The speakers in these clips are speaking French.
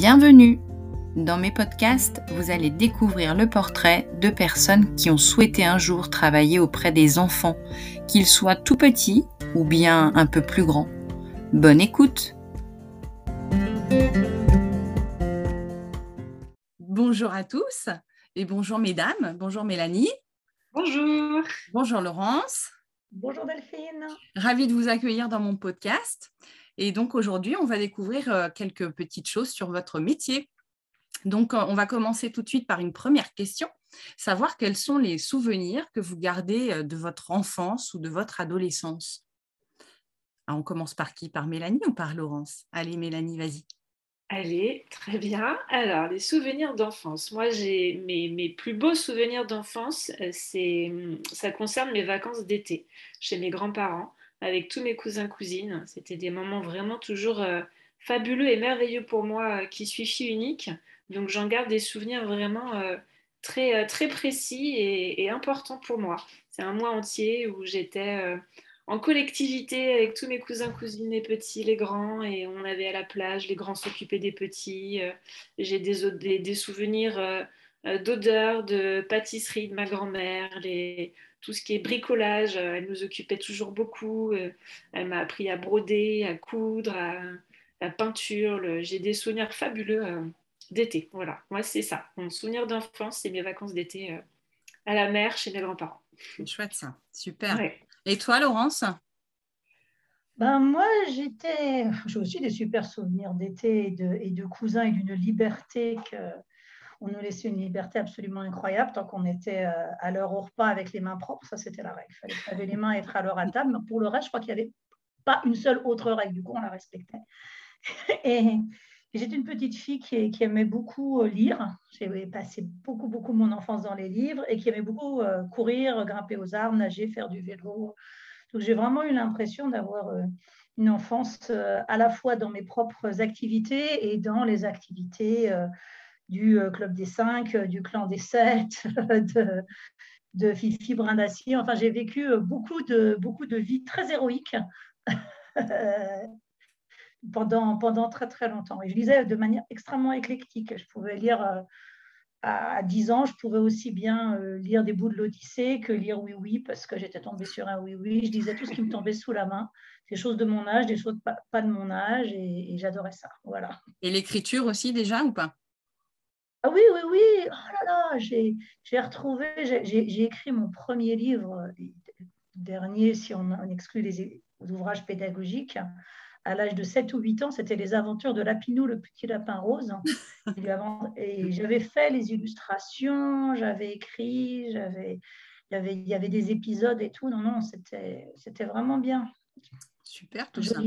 Bienvenue Dans mes podcasts, vous allez découvrir le portrait de personnes qui ont souhaité un jour travailler auprès des enfants, qu'ils soient tout petits ou bien un peu plus grands. Bonne écoute Bonjour à tous et bonjour mesdames, bonjour Mélanie. Bonjour. Bonjour Laurence. Bonjour Delphine. Ravie de vous accueillir dans mon podcast. Et donc aujourd'hui, on va découvrir euh, quelques petites choses sur votre métier. Donc euh, on va commencer tout de suite par une première question, savoir quels sont les souvenirs que vous gardez euh, de votre enfance ou de votre adolescence. Ah, on commence par qui? Par Mélanie ou par Laurence? Allez Mélanie, vas-y. Allez, très bien. Alors, les souvenirs d'enfance. Moi, j'ai mes, plus beaux souvenirs d'enfance, c'est, ça concerne mes vacances d'été chez mes grands-parents avec tous mes cousins cousines. C'était des moments vraiment toujours euh, fabuleux et merveilleux pour moi euh, qui suis fille unique. Donc j'en garde des souvenirs vraiment euh, très, très précis et, importants pour moi. C'est un mois entier où j'étais en collectivité avec tous mes cousins, cousines, les petits, les grands, et on avait à la plage, les grands s'occupaient des petits. J'ai des, souvenirs d'odeurs, de pâtisserie de ma grand-mère, les, tout ce qui est bricolage, euh, elle nous occupait toujours beaucoup. Euh, elle m'a appris à broder, à coudre, à la peinture. J'ai des souvenirs fabuleux euh, d'été. Voilà, moi c'est ça. Mon souvenir d'enfance, c'est mes vacances d'été à la mer chez mes grands-parents. Chouette ça, super. Et toi, Laurence? Ben, moi, j'étais, j'ai aussi des super souvenirs d'été et de, et de cousins et d'une liberté que, on nous laissait une liberté absolument incroyable tant qu'on était euh, à l'heure au repas avec les mains propres. Ça, c'était la règle. Il fallait laver les mains et être à l'heure à table. Mais pour le reste, je crois qu'il n'y avait pas une seule autre règle. Du coup, on la respectait. Et, j'étais une petite fille qui, aimait beaucoup euh, lire. J'ai passé beaucoup, beaucoup mon enfance dans les livres et qui aimait beaucoup euh, courir, grimper aux arbres, nager, faire du vélo. Donc, j'ai vraiment eu l'impression d'avoir une enfance à la fois dans mes propres activités et dans les activités du euh, Club des Cinq, euh, du Clan des Sept, de, de Fifi Brindacier. Enfin, j'ai vécu euh, beaucoup de, beaucoup de vies très héroïques pendant, pendant très très longtemps. Et je lisais de manière extrêmement éclectique. Je pouvais lire à 10 ans, je pouvais aussi bien lire des bouts de l'Odyssée que lire Oui Oui, parce que j'étais tombée sur un Oui Oui. Je lisais tout ce qui me tombait sous la main, des choses de mon âge, des choses pas, de mon âge, et, et j'adorais ça. Voilà. Et l'écriture aussi déjà ou pas? Ah oui, oui, oui, oh là là, j'ai retrouvé, j'ai écrit mon premier livre, dernier si on, exclut les, ouvrages pédagogiques, à l'âge de 7 ou 8 ans, c'était Les aventures de Lapinou, le petit lapin rose. Et j'avais fait les illustrations, j'avais écrit, j'avais, il y avait des épisodes et tout. Non, non, c'était vraiment bien. Super tout ça.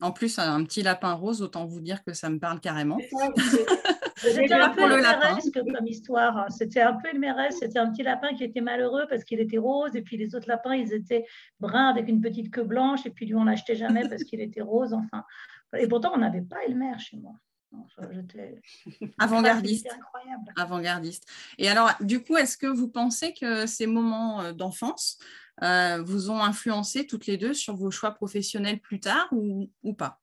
En plus, un petit lapin rose, autant vous dire que ça me parle carrément. C'était un peu le comme histoire. Hein. C'était un peu le C'était un petit lapin qui était malheureux parce qu'il était rose. Et puis les autres lapins, ils étaient bruns avec une petite queue blanche. Et puis lui, on l'achetait jamais parce qu'il était rose. Enfin. Et pourtant, on n'avait pas Elmer chez moi. Avant-gardiste. Avant-gardiste. Et alors, du coup, est-ce que vous pensez que ces moments euh, d'enfance euh, vous ont influencé toutes les deux sur vos choix professionnels plus tard ou, pas?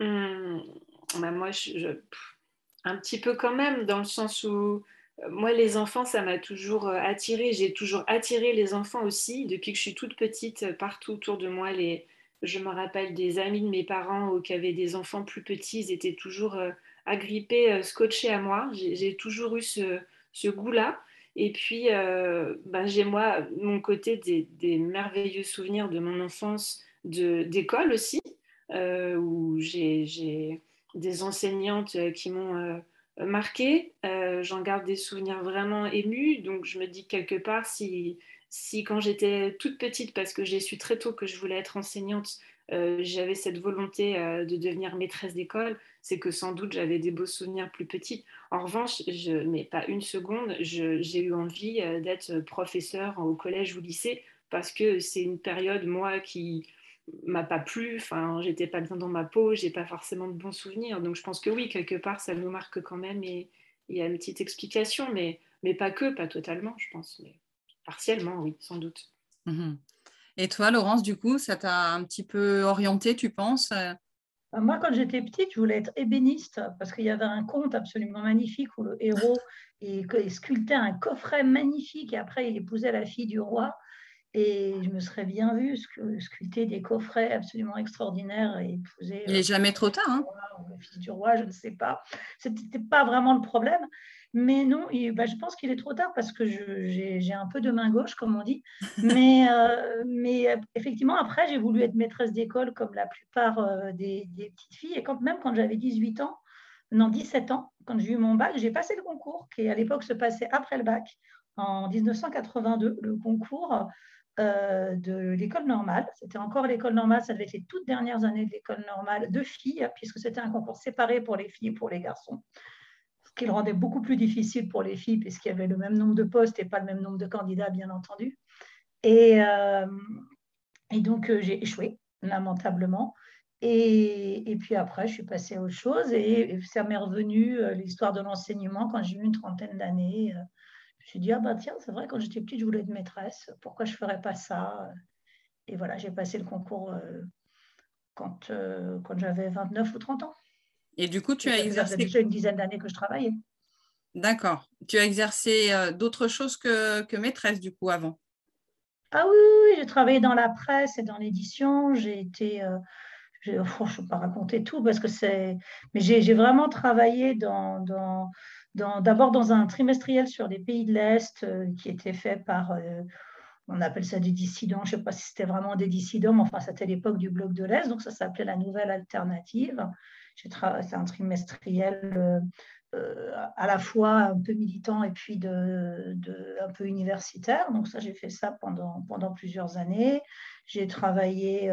Mmh. Bah, moi, un petit peu quand même, dans le sens où euh, moi, les enfants, ça m'a toujours euh, attiré. J'ai toujours attiré les enfants aussi. Depuis que je suis toute petite, partout autour de moi, les... je me rappelle des amis de mes parents qui avaient des enfants plus petits, ils étaient toujours agrippés, scotchés à moi. J'ai toujours eu ce goût-là. Et puis, bah, j'ai moi, mon côté des, merveilleux souvenirs de mon enfance d'école aussi, où j'ai des enseignantes euh, qui m'ont euh, marqué. Euh, j'en garde des souvenirs vraiment émus. Donc je me dis quelque part, si, si quand j'étais toute petite, parce que j'ai su très tôt que je voulais être enseignante, j'avais cette volonté de devenir maîtresse d'école, c'est que sans doute j'avais des beaux souvenirs plus petits. En revanche, je, mais pas une seconde, j'ai eu envie d'être professeur au collège ou lycée parce que c'est une période, moi, qui, m'a pas plu, enfin, j'étais pas bien dans ma peau, j'ai pas forcément de bons souvenirs. Donc je pense que oui, quelque part, ça nous marque quand même et il y a une petite explication, mais, mais pas que, pas totalement, je pense, mais partiellement, oui, sans doute. Mhm. Et toi, Laurence, du coup, ça t'a un petit peu orienté, tu penses bah, moi, quand j'étais petite, je voulais être ébéniste parce qu'il y avait un conte absolument magnifique où le héros sculptait un coffret magnifique et après il épousait la fille du roi. Et je me serais bien vue sculpter des coffrets absolument extraordinaires et épouser. Il n'est jamais trop tard. Hein la fille du roi, je ne sais pas. Ce n'était pas vraiment le problème. Mais non, bah, je pense qu'il est trop tard parce que j'ai un peu de main gauche, comme on dit. Mais, euh, euh, effectivement, après, j'ai voulu être maîtresse d'école comme la plupart euh, des, petites filles. Et quand, même quand j'avais 18 ans, non, 17 ans, quand j'ai eu mon bac, j'ai passé le concours qui, à l'époque, se passait après le bac, en 1982, le concours de l'école normale. C'était encore l'école normale, ça devait être les toutes dernières années de l'école normale de filles, puisque c'était un concours séparé pour les filles et pour les garçons qui le rendait beaucoup plus difficile pour les filles, puisqu'il y avait le même nombre de postes et pas le même nombre de candidats, bien entendu. Et, euh, et donc, euh, j'ai échoué, lamentablement. Et, et, puis après, je suis passée à autre chose et, ça m'est revenu euh, l'histoire de l'enseignement quand j'ai eu une trentaine d'années. je me suis dit, ah bah tiens, c'est vrai, quand j'étais petite, je voulais être maîtresse. Pourquoi je ne ferais pas ça? Et voilà, j'ai passé le concours quand, quand j'avais 29 ou 30 ans. Et du coup, tu as exercé. déjà une dizaine d'années que je travaillais. D'accord. Tu as exercé euh, d'autres choses que, que, maîtresse, du coup, avant? Ah oui, oui, j'ai travaillé dans la presse et dans l'édition. J'ai été. Euh, je ne vais pas raconter tout parce que c'est. Mais j'ai vraiment travaillé dans. dans D'abord dans, un trimestriel sur les pays de l'Est euh, qui était fait par on appelle ça des dissidents, je ne sais pas si c'était vraiment des dissidents, mais enfin, c'était l'époque du bloc de l'Est, donc ça s'appelait la Nouvelle Alternative. C'est un trimestriel euh, euh, à la fois un peu militant et puis de, un peu universitaire. Donc ça, j'ai fait ça pendant, pendant plusieurs années. J'ai travaillé,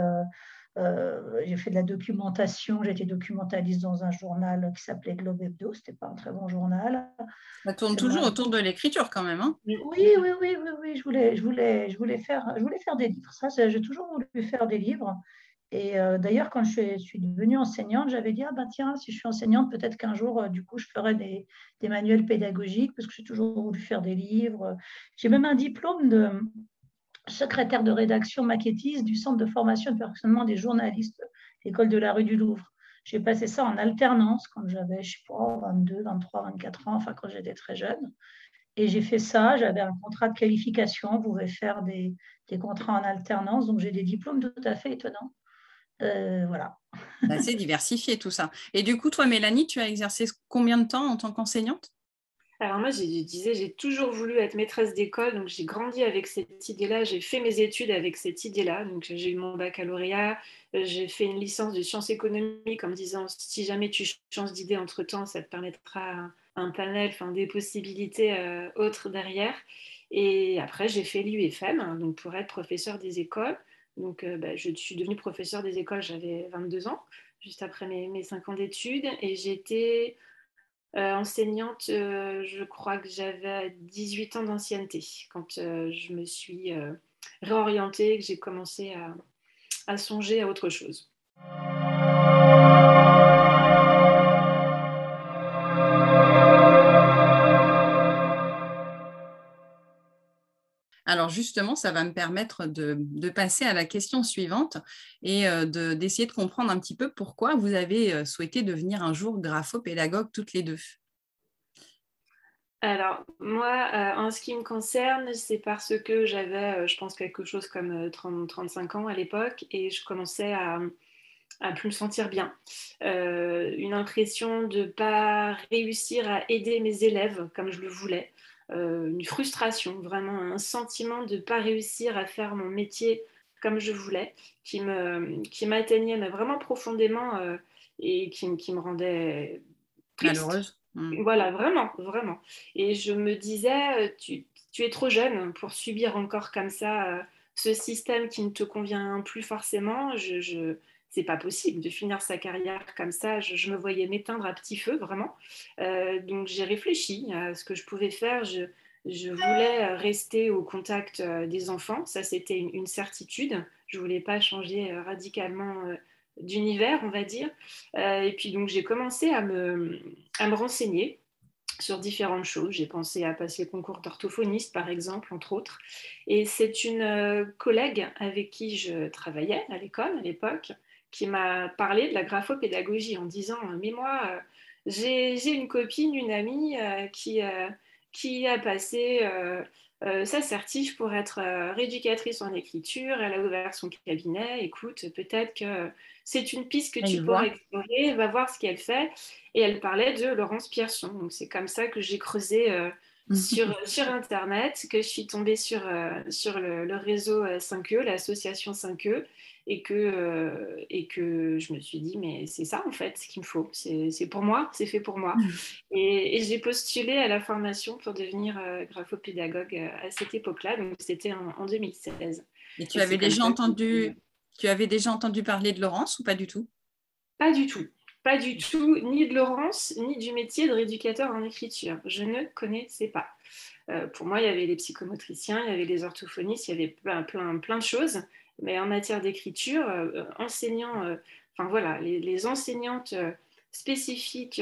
euh, j'ai fait de la documentation, été documentaliste dans un journal qui s'appelait Globe Hebdo, c'était pas un très bon journal. Ça tourne toujours autour de l'écriture quand même. Hein oui, oui, oui, oui, oui, je voulais, je voulais, je voulais faire, je voulais faire des livres. Ça, j'ai toujours voulu faire des livres. Et euh, d'ailleurs, quand je suis, devenue enseignante, j'avais dit, ah ben tiens, si je suis enseignante, peut-être qu'un jour, euh, du coup, je ferai des, manuels pédagogiques, parce que j'ai toujours voulu faire des livres. J'ai même un diplôme de secrétaire de rédaction maquettiste du Centre de formation et de perfectionnement des journalistes, l'école de la rue du Louvre. J'ai passé ça en alternance quand j'avais, je sais pas, 22, 23, 24 ans, enfin quand j'étais très jeune. Et j'ai fait ça, j'avais un contrat de qualification, on pouvait faire des, des contrats en alternance, donc j'ai des diplômes tout à fait étonnants. Euh, voilà. C'est diversifié tout ça. Et du coup, toi, Mélanie, tu as exercé combien de temps en tant qu'enseignante? Alors moi, je disais, j'ai toujours voulu être maîtresse d'école, donc j'ai grandi avec cette idée-là, j'ai fait mes études avec cette idée-là, donc j'ai eu mon baccalauréat, euh, j'ai fait une licence de sciences économiques en me disant, si jamais tu changes d'idée entre-temps, ça te permettra un panel, enfin, des possibilités euh, autres derrière. Et après, j'ai fait l'UFM, donc pour être professeur des écoles. Donc, euh, bah, je suis devenue professeure des écoles, j'avais 22 ans, juste après mes, mes 5 ans d'études. Et j'étais euh, enseignante, euh, je crois que j'avais 18 ans d'ancienneté quand je me suis réorientée, que j'ai commencé à songer à autre chose. Alors justement, ça va me permettre de, passer à la question suivante et euh, d'essayer de, comprendre un petit peu pourquoi vous avez euh, souhaité devenir un jour graphopédagogue toutes les deux. Alors, moi, euh, en ce qui me concerne, c'est parce que j'avais, je pense, quelque chose comme 30-35 ans à l'époque et je commençais à, à plus me sentir bien. une impression de ne pas réussir à aider mes élèves comme je le voulais. Euh, une frustration, vraiment un sentiment de ne pas réussir à faire mon métier comme je voulais, qui me qui m'atteignait vraiment profondément euh, et qui, qui, me rendait malheureuse. Hmm. Voilà, vraiment, vraiment. Et je me disais, euh, tu, tu, es trop jeune pour subir encore comme ça ce système qui ne te convient plus forcément. Je, je, c'est pas possible de finir sa carrière comme ça. Je, me voyais m'éteindre à petit feu, vraiment. Euh, donc j'ai réfléchi à ce que je pouvais faire. Je, voulais rester au contact euh, des enfants, ça c'était une, certitude. Je voulais pas changer euh, radicalement d'univers, on va dire. et puis donc j'ai commencé à me, à me renseigner sur différentes choses. J'ai pensé à passer le concours d'orthophoniste, par exemple, entre autres. Et c'est une collègue avec qui je travaillais à l'école à l'époque qui m'a parlé de la graphopédagogie en disant Mais moi, euh, j'ai une copine, une amie euh, qui, qui a passé sa certif pour être rééducatrice en écriture. Elle a ouvert son cabinet. Écoute, peut-être que c'est une piste que tu pourrais explorer. Va voir ce qu'elle fait et elle parlait de Laurence Pierson. Donc c'est comme ça que j'ai creusé euh. Sur, sur Internet, que je suis tombée sur, euh, sur le, réseau 5E, euh, l'association 5E, et que, et que je me suis dit, mais c'est ça en fait ce qu'il me faut, c'est pour moi, c'est fait pour moi. Et, j'ai postulé à la formation pour devenir graphopédagogue à cette époque-là, donc c'était en, en, 2016. Et tu avais déjà entendu... Tu avais déjà entendu parler de Laurence ou pas du tout? Pas du tout pas du tout ni de Laurence, ni du métier de rééducateur en écriture. Je ne connaissais pas. Euh, pour moi, il y avait les psychomotriciens, il y avait les orthophonistes, il y avait plein, plein, plein de choses. Mais en matière d'écriture, euh, enseignants, euh, enfin voilà, les, enseignantes spécifiques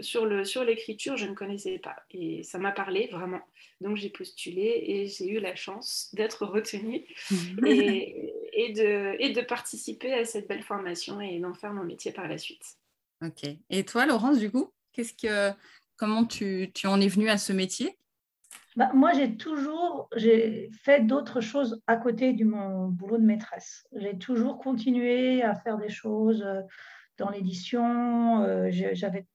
sur l'écriture, sur je ne connaissais pas. Et ça m'a parlé vraiment. Donc j'ai postulé et j'ai eu la chance d'être retenue et, et, de, et de participer à cette belle formation et d'en faire mon métier par la suite. Ok. Et toi, Laurence, du coup, comment tu, en es venue à ce métier? Bah, moi, j'ai toujours j'ai fait d'autres choses à côté de mon boulot de maîtresse. J'ai toujours continué à faire des choses euh, dans l'édition. Euh, j'avais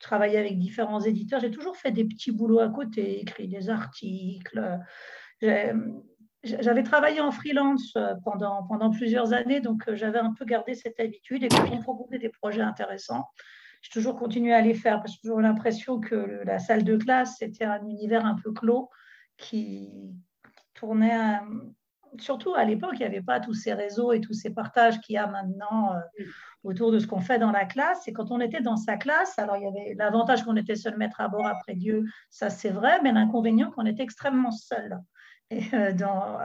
travaillé avec différents éditeurs. J'ai toujours fait des petits boulots à côté, écrit des articles. J'avais travaillé en freelance euh, pendant, pendant plusieurs années, donc euh, j'avais un peu gardé cette habitude. Et quand on proposait des projets intéressants, j'ai toujours continué à les faire parce que j'ai toujours l'impression que la salle de classe, c'était un univers un peu clos qui tournait. Surtout à l'époque, il n'y avait pas tous ces réseaux et tous ces partages qu'il y a maintenant euh, autour de ce qu'on fait dans la classe. Et quand on était dans sa classe, alors il y avait l'avantage qu'on était seul maître à bord après Dieu, ça c'est vrai, mais l'inconvénient qu'on était extrêmement seul. Euh, dans,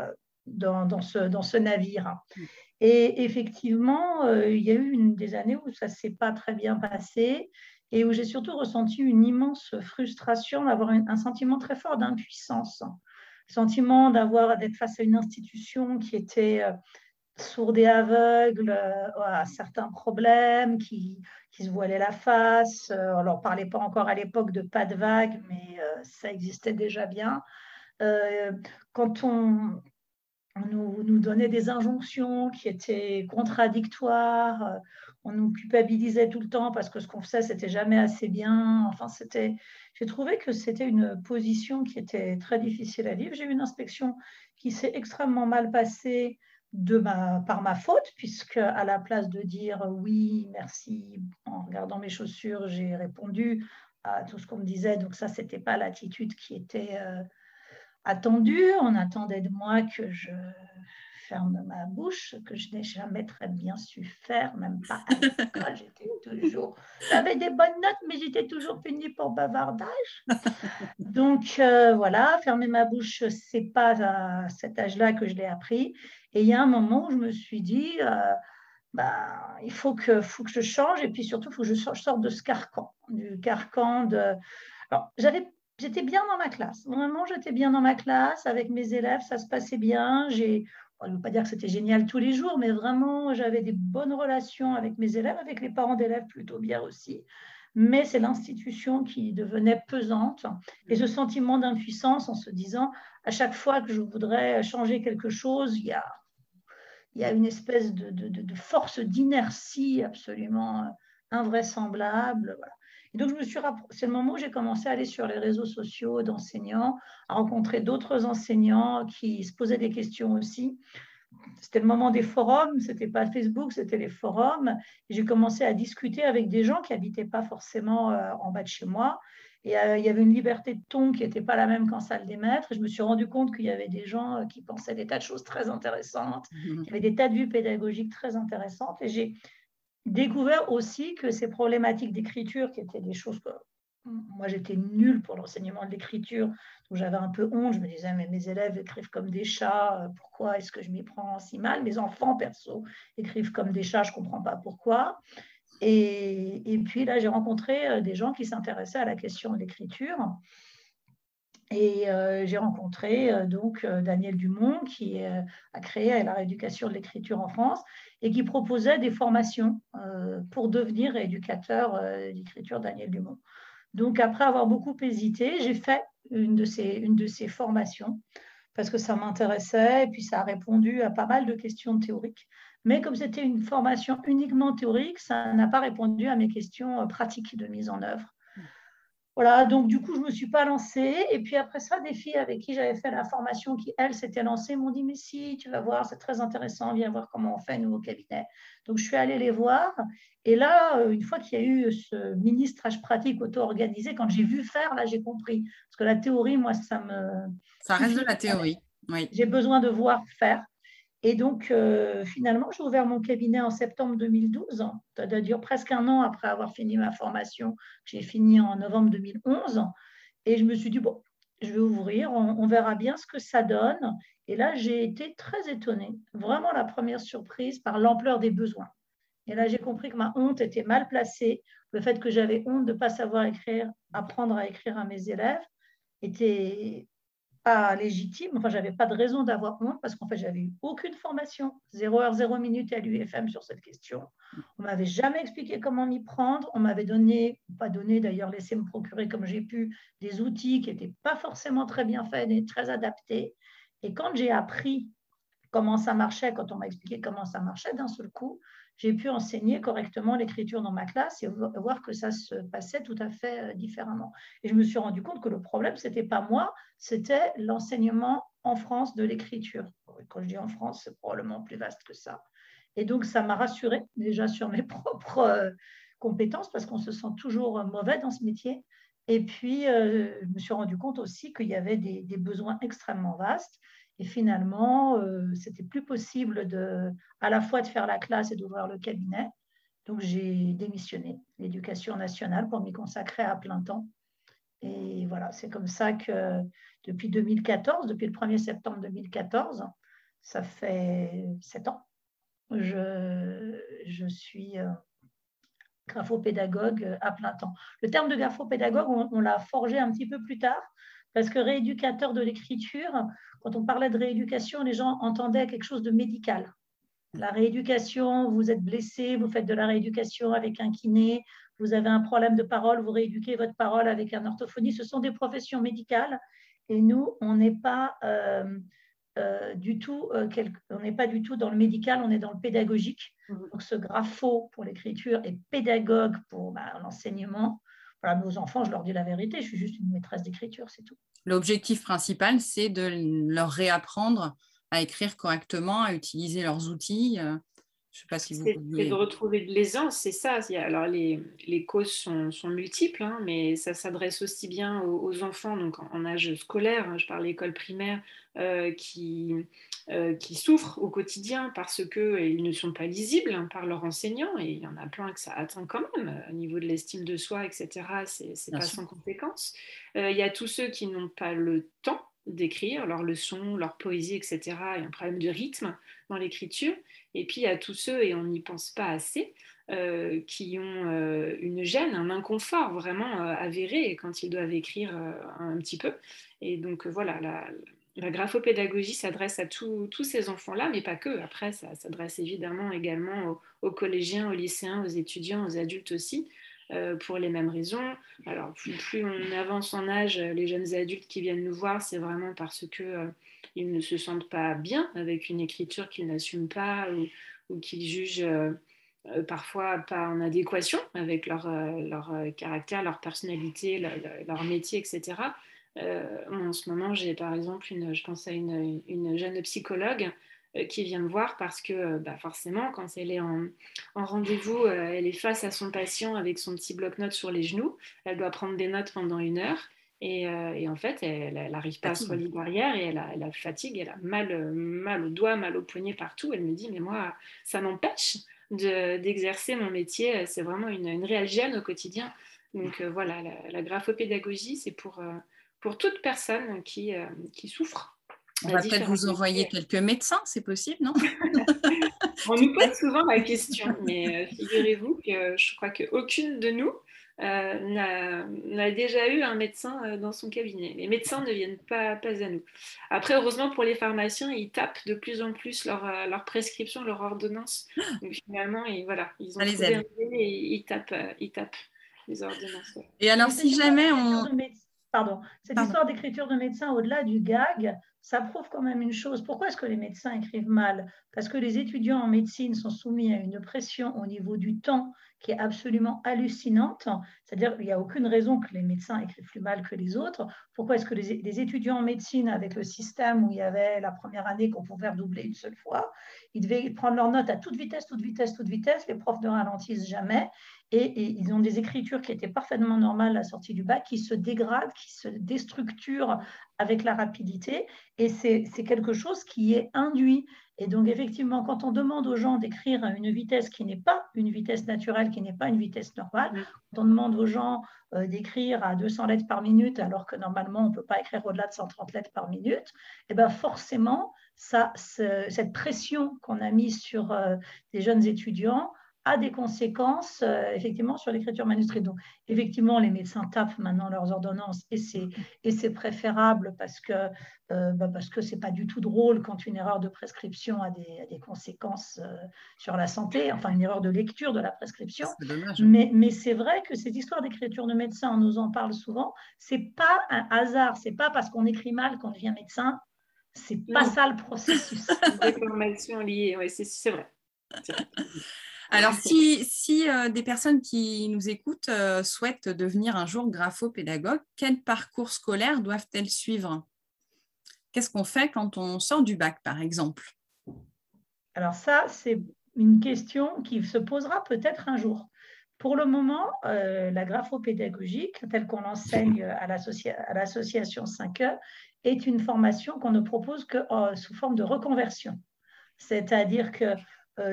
dans, dans, ce, dans ce navire. Et effectivement, euh, il y a eu une des années où ça ne s'est pas très bien passé et où j'ai surtout ressenti une immense frustration, d'avoir un, sentiment très fort d'impuissance, sentiment d'avoir d'être face à une institution qui était euh, sourde et aveugle à certains problèmes, qui, qui, se voilait la face. on ne parlait pas encore à l'époque de pas de vague, mais ça existait déjà bien. Euh, quand on, nous, donnait des injonctions qui étaient contradictoires, euh, on nous culpabilisait tout le temps parce que ce qu'on faisait, c'était jamais assez bien. Enfin, c'était, j'ai trouvé que c'était une position qui était très difficile à vivre. J'ai eu une inspection qui s'est extrêmement mal passée par ma faute, puisque à la place de dire oui, merci, en regardant mes chaussures, j'ai répondu à tout ce qu'on me disait. Donc ça, c'était pas l'attitude qui était euh, attendu. On attendait de moi que je ferme ma bouche, que je n'ai jamais très bien su faire, même pas à l'école. J'étais toujours. J'avais des bonnes notes, mais j'étais toujours punie pour bavardage. Donc euh, voilà, fermer ma bouche, c'est pas à cet âge-là que je l'ai appris. Et il y a un moment où je me suis dit. Euh, bah, il faut que, faut que je change et puis surtout, il faut que je sorte de ce carcan, du carcan de... Alors, j'avais j'étais bien dans ma classe. Vraiment, j'étais bien dans ma classe avec mes élèves, ça se passait bien. J'ai, je ne veux pas dire que c'était génial tous les jours, mais vraiment, j'avais des bonnes relations avec mes élèves, avec les parents d'élèves plutôt bien aussi. Mais c'est l'institution qui devenait pesante et ce sentiment d'impuissance en se disant à chaque fois que je voudrais changer quelque chose, il y a, une espèce de, de, de force d'inertie absolument invraisemblable. Voilà donc, je me suis c'est le moment où j'ai commencé à aller sur les réseaux sociaux d'enseignants, à rencontrer d'autres enseignants qui se posaient des questions aussi. C'était le moment des forums, c'était pas Facebook, c'était les forums. J'ai commencé à discuter avec des gens qui n'habitaient pas forcément euh, en bas de chez moi. Et euh, il y avait une liberté de ton qui n'était pas la même qu'en salle des maîtres. Et je me suis rendu compte qu'il y avait des gens euh, qui pensaient des tas de choses très intéressantes, mmh. qui avaient des tas de vues pédagogiques très intéressantes. Et j'ai découvert aussi que ces problématiques d'écriture, qui étaient des choses que moi j'étais nulle pour l'enseignement de l'écriture, donc j'avais un peu honte, je me disais, mais mes élèves écrivent comme des chats, euh, pourquoi est-ce que je m'y prends si mal? Mes enfants, perso, écrivent comme des chats, je ne comprends pas pourquoi. Et, puis là, j'ai rencontré des gens qui s'intéressaient à la question de l'écriture. Et j'ai rencontré donc Daniel Dumont qui a créé la rééducation de l'écriture en France et qui proposait des formations pour devenir éducateur d'écriture Daniel Dumont. Donc après avoir beaucoup hésité, j'ai fait une de ces, formations parce que ça m'intéressait et puis ça a répondu à pas mal de questions théoriques. Mais comme c'était une formation uniquement théorique, ça n'a pas répondu à mes questions euh, pratiques de mise en œuvre. Voilà, donc du coup, je ne me suis pas lancée. Et puis après ça, des filles avec qui j'avais fait la formation, qui, elles, s'étaient lancées, m'ont dit, mais si, tu vas voir, c'est très intéressant, viens voir comment on fait, nous, au cabinet. Donc, je suis allée les voir. Et là, euh, une fois qu'il y a eu ce ministrage pratique auto-organisé, quand j'ai vu faire, là, j'ai compris. Parce que la théorie, moi, ça me... Ça reste de la théorie, oui. J'ai besoin de voir faire. Et donc, euh, finalement, j'ai ouvert mon cabinet en septembre 2012, c'est-à-dire presque un an après avoir fini ma formation. J'ai fini en novembre 2011. Et je me suis dit, bon, je vais ouvrir, on, verra bien ce que ça donne. Et là, j'ai été très étonnée, vraiment la première surprise par l'ampleur des besoins. Et là, j'ai compris que ma honte était mal placée. Le fait que j'avais honte de ne pas savoir écrire, apprendre à écrire à mes élèves, était pas légitime. Enfin, j'avais pas de raison d'avoir honte parce qu'en fait, j'avais eu aucune formation, 0 heure, 0 minute à l'UFM sur cette question. On m'avait jamais expliqué comment m'y prendre. On m'avait donné, pas donné d'ailleurs, laissé me procurer comme j'ai pu des outils qui n'étaient pas forcément très bien faits et très adaptés. Et quand j'ai appris comment ça marchait, quand on m'a expliqué comment ça marchait d'un seul coup, j'ai pu enseigner correctement l'écriture dans ma classe et voir que ça se passait tout à fait euh, différemment. Et je me suis rendu compte que le problème, ce n'était pas moi, c'était l'enseignement en France de l'écriture. Quand je dis en France, c'est probablement plus vaste que ça. Et donc, ça m'a rassurée déjà sur mes propres euh, compétences parce qu'on se sent toujours mauvais dans ce métier. Et puis, euh, je me suis rendu compte aussi qu'il y avait des besoins extrêmement vastes et finalement, euh, c'était plus possible de, à la fois de faire la classe et d'ouvrir le cabinet. Donc, j'ai démissionné l'éducation nationale pour m'y consacrer à plein temps. Et voilà, c'est comme ça que depuis 2014, depuis le 1er septembre 2014, ça fait sept ans, je, je suis euh, graphopédagogue à plein temps. Le terme de graphopédagogue, on, on l'a forgé un petit peu plus tard, parce que rééducateur de l'écriture, quand on parlait de rééducation, les gens entendaient quelque chose de médical. La rééducation, vous êtes blessé, vous faites de la rééducation avec un kiné, vous avez un problème de parole, vous rééduquez votre parole avec un orthophonie. Ce sont des professions médicales et nous, on n'est pas euh, euh, du tout, euh, on n'est pas du tout dans le médical, on est dans le pédagogique. Mmh. Donc ce grapho pour l'écriture et pédagogue pour bah, l'enseignement. Voilà, nos enfants, je leur dis la vérité, je suis juste une maîtresse d'écriture, c'est tout. L'objectif principal, c'est de leur réapprendre à écrire correctement, à utiliser leurs outils. Euh, je sais pas si vous C'est de retrouver de l'aisance, c'est ça. Alors les, les causes sont, sont multiples, hein, mais ça s'adresse aussi bien aux, enfants donc en, âge scolaire, hein, je parle l'école primaire, euh, qui, euh, qui souffrent au quotidien parce qu'ils ne sont pas lisibles hein, par leurs enseignants, et il y en a plein que ça atteint quand même, au niveau de l'estime de soi, etc. C'est pas sans conséquence. il y a tous ceux qui n'ont pas le temps d'écrire leurs leçons, leur poésie, etc. Il y a un problème de rythme dans l'écriture. Et puis il y a tous ceux, et on n'y pense pas assez, euh, qui ont euh, une gêne, un inconfort vraiment euh, avéré quand ils doivent écrire un petit peu. Et donc voilà, la, la graphopédagogie s'adresse à tous ces enfants-là, mais pas que. Après, ça s'adresse évidemment également aux, collégiens, aux lycéens, aux étudiants, aux adultes aussi. pour les mêmes raisons. Alors, plus, on avance en âge, les jeunes adultes qui viennent nous voir, c'est vraiment parce que ils ne se sentent pas bien avec une écriture qu'ils n'assument pas ou, qu'ils jugent euh, euh, parfois pas en adéquation avec euh, leur caractère, leur personnalité, leur, métier, etc. en ce moment, j'ai par exemple, une, je pense à une, une jeune psychologue qui vient me voir parce que bah forcément, quand elle est en, en rendez-vous, elle est face à son patient avec son petit bloc-notes sur les genoux. Elle doit prendre des notes pendant une heure. Euh, et, en fait, elle n'arrive pas à se relier derrière et elle a, elle a, fatigue, elle a mal, mal au doigt, mal au poignet, partout. Elle me dit, mais moi, ça m'empêche d'exercer mon métier. C'est vraiment une, une, réelle gêne au quotidien. Donc euh, voilà, la, graphopédagogie, c'est pour, euh, pour toute personne qui, qui souffre On va peut-être vous envoyer quelques médecins, c'est possible, non? On nous pose souvent la question, mais figurez-vous que je crois qu'aucune de nous euh, n'a déjà eu un médecin euh, dans son cabinet. Les médecins ne viennent pas, pas à nous. Après, heureusement pour les pharmaciens, ils tapent de plus en plus leur, euh, leur prescription, leur ordonnance. Donc finalement, et voilà, ils ont un et ils tapent, ils tapent les ordonnances. Et alors, si jamais on... Pardon, cette histoire d'écriture de médecin au-delà du gag, ça prouve quand même une chose. Pourquoi est-ce que les médecins écrivent mal? Parce que les étudiants en médecine sont soumis à une pression au niveau du temps qui est absolument hallucinante. C'est-à-dire qu'il n'y a aucune raison que les médecins écrivent plus mal que les autres. Pourquoi est-ce que les, étudiants en médecine, avec le système où il y avait la première année qu'on pouvait redoubler une seule fois, ils devaient prendre leurs notes à toute vitesse, toute vitesse, toute vitesse. Les profs ne ralentissent jamais. Et, ils ont des écritures qui étaient parfaitement normales à la sortie du bac, qui se dégradent, qui se déstructurent avec la rapidité. Et c'est quelque chose qui est induit. Et donc, effectivement, quand on demande aux gens d'écrire à une vitesse qui n'est pas une vitesse naturelle, qui n'est pas une vitesse normale, quand on demande aux gens euh, d'écrire à 200 lettres par minute, alors que normalement, on ne peut pas écrire au-delà de 130 lettres par minute, et eh bien forcément, ça, cette pression qu'on a mise sur euh, des jeunes étudiants a des conséquences euh, effectivement sur l'écriture manuscrite. Donc, effectivement, les médecins tapent maintenant leurs ordonnances et c'est, et c'est préférable parce que euh, bah parce que c'est pas du tout drôle quand une erreur de prescription a des, des conséquences euh, sur la santé, enfin une erreur de lecture de la prescription. Mais, mais c'est vrai que cette histoire d'écriture de médecin, on nous en parle souvent, c'est pas un hasard, c'est pas parce qu'on écrit mal qu'on devient médecin. C'est pas ça le processus. Des formations liées, oui, c'est, c'est vrai. C'est vrai. Alors, si, euh, des personnes qui nous écoutent euh, souhaitent devenir un jour graphopédagogue, quel parcours scolaire doivent-elles suivre? Qu'est-ce qu'on fait quand on sort du bac, par exemple? Alors ça, c'est une question qui se posera peut-être un jour. Pour le moment, euh, la graphopédagogique, telle qu'on l'enseigne à l'association 5E, est une formation qu'on ne propose que sous forme de reconversion. C'est-à-dire que euh,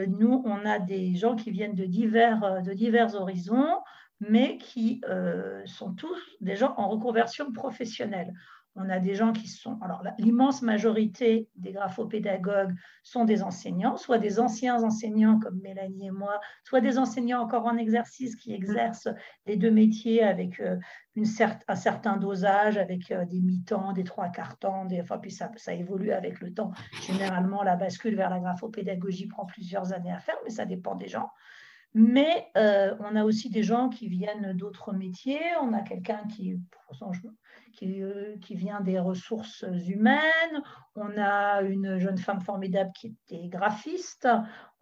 nous, on a des gens qui viennent de divers, euh, horizons, mais qui euh, sont tous des gens en reconversion professionnelle. On a des gens qui sont, alors l'immense majorité des graphopédagogues sont des enseignants, soit des anciens enseignants comme Mélanie et moi, soit des enseignants encore en exercice qui exercent les deux métiers avec euh, un certain dosage, avec euh, des mi-temps, des trois quarts temps, des, puis ça, ça évolue avec le temps. Généralement, la bascule vers la graphopédagogie prend plusieurs années à faire, mais ça dépend des gens. Mais euh, on a aussi des gens qui viennent d'autres métiers. On a quelqu'un qui, qui, euh, qui, vient des ressources humaines. On a une jeune femme formidable qui était graphiste.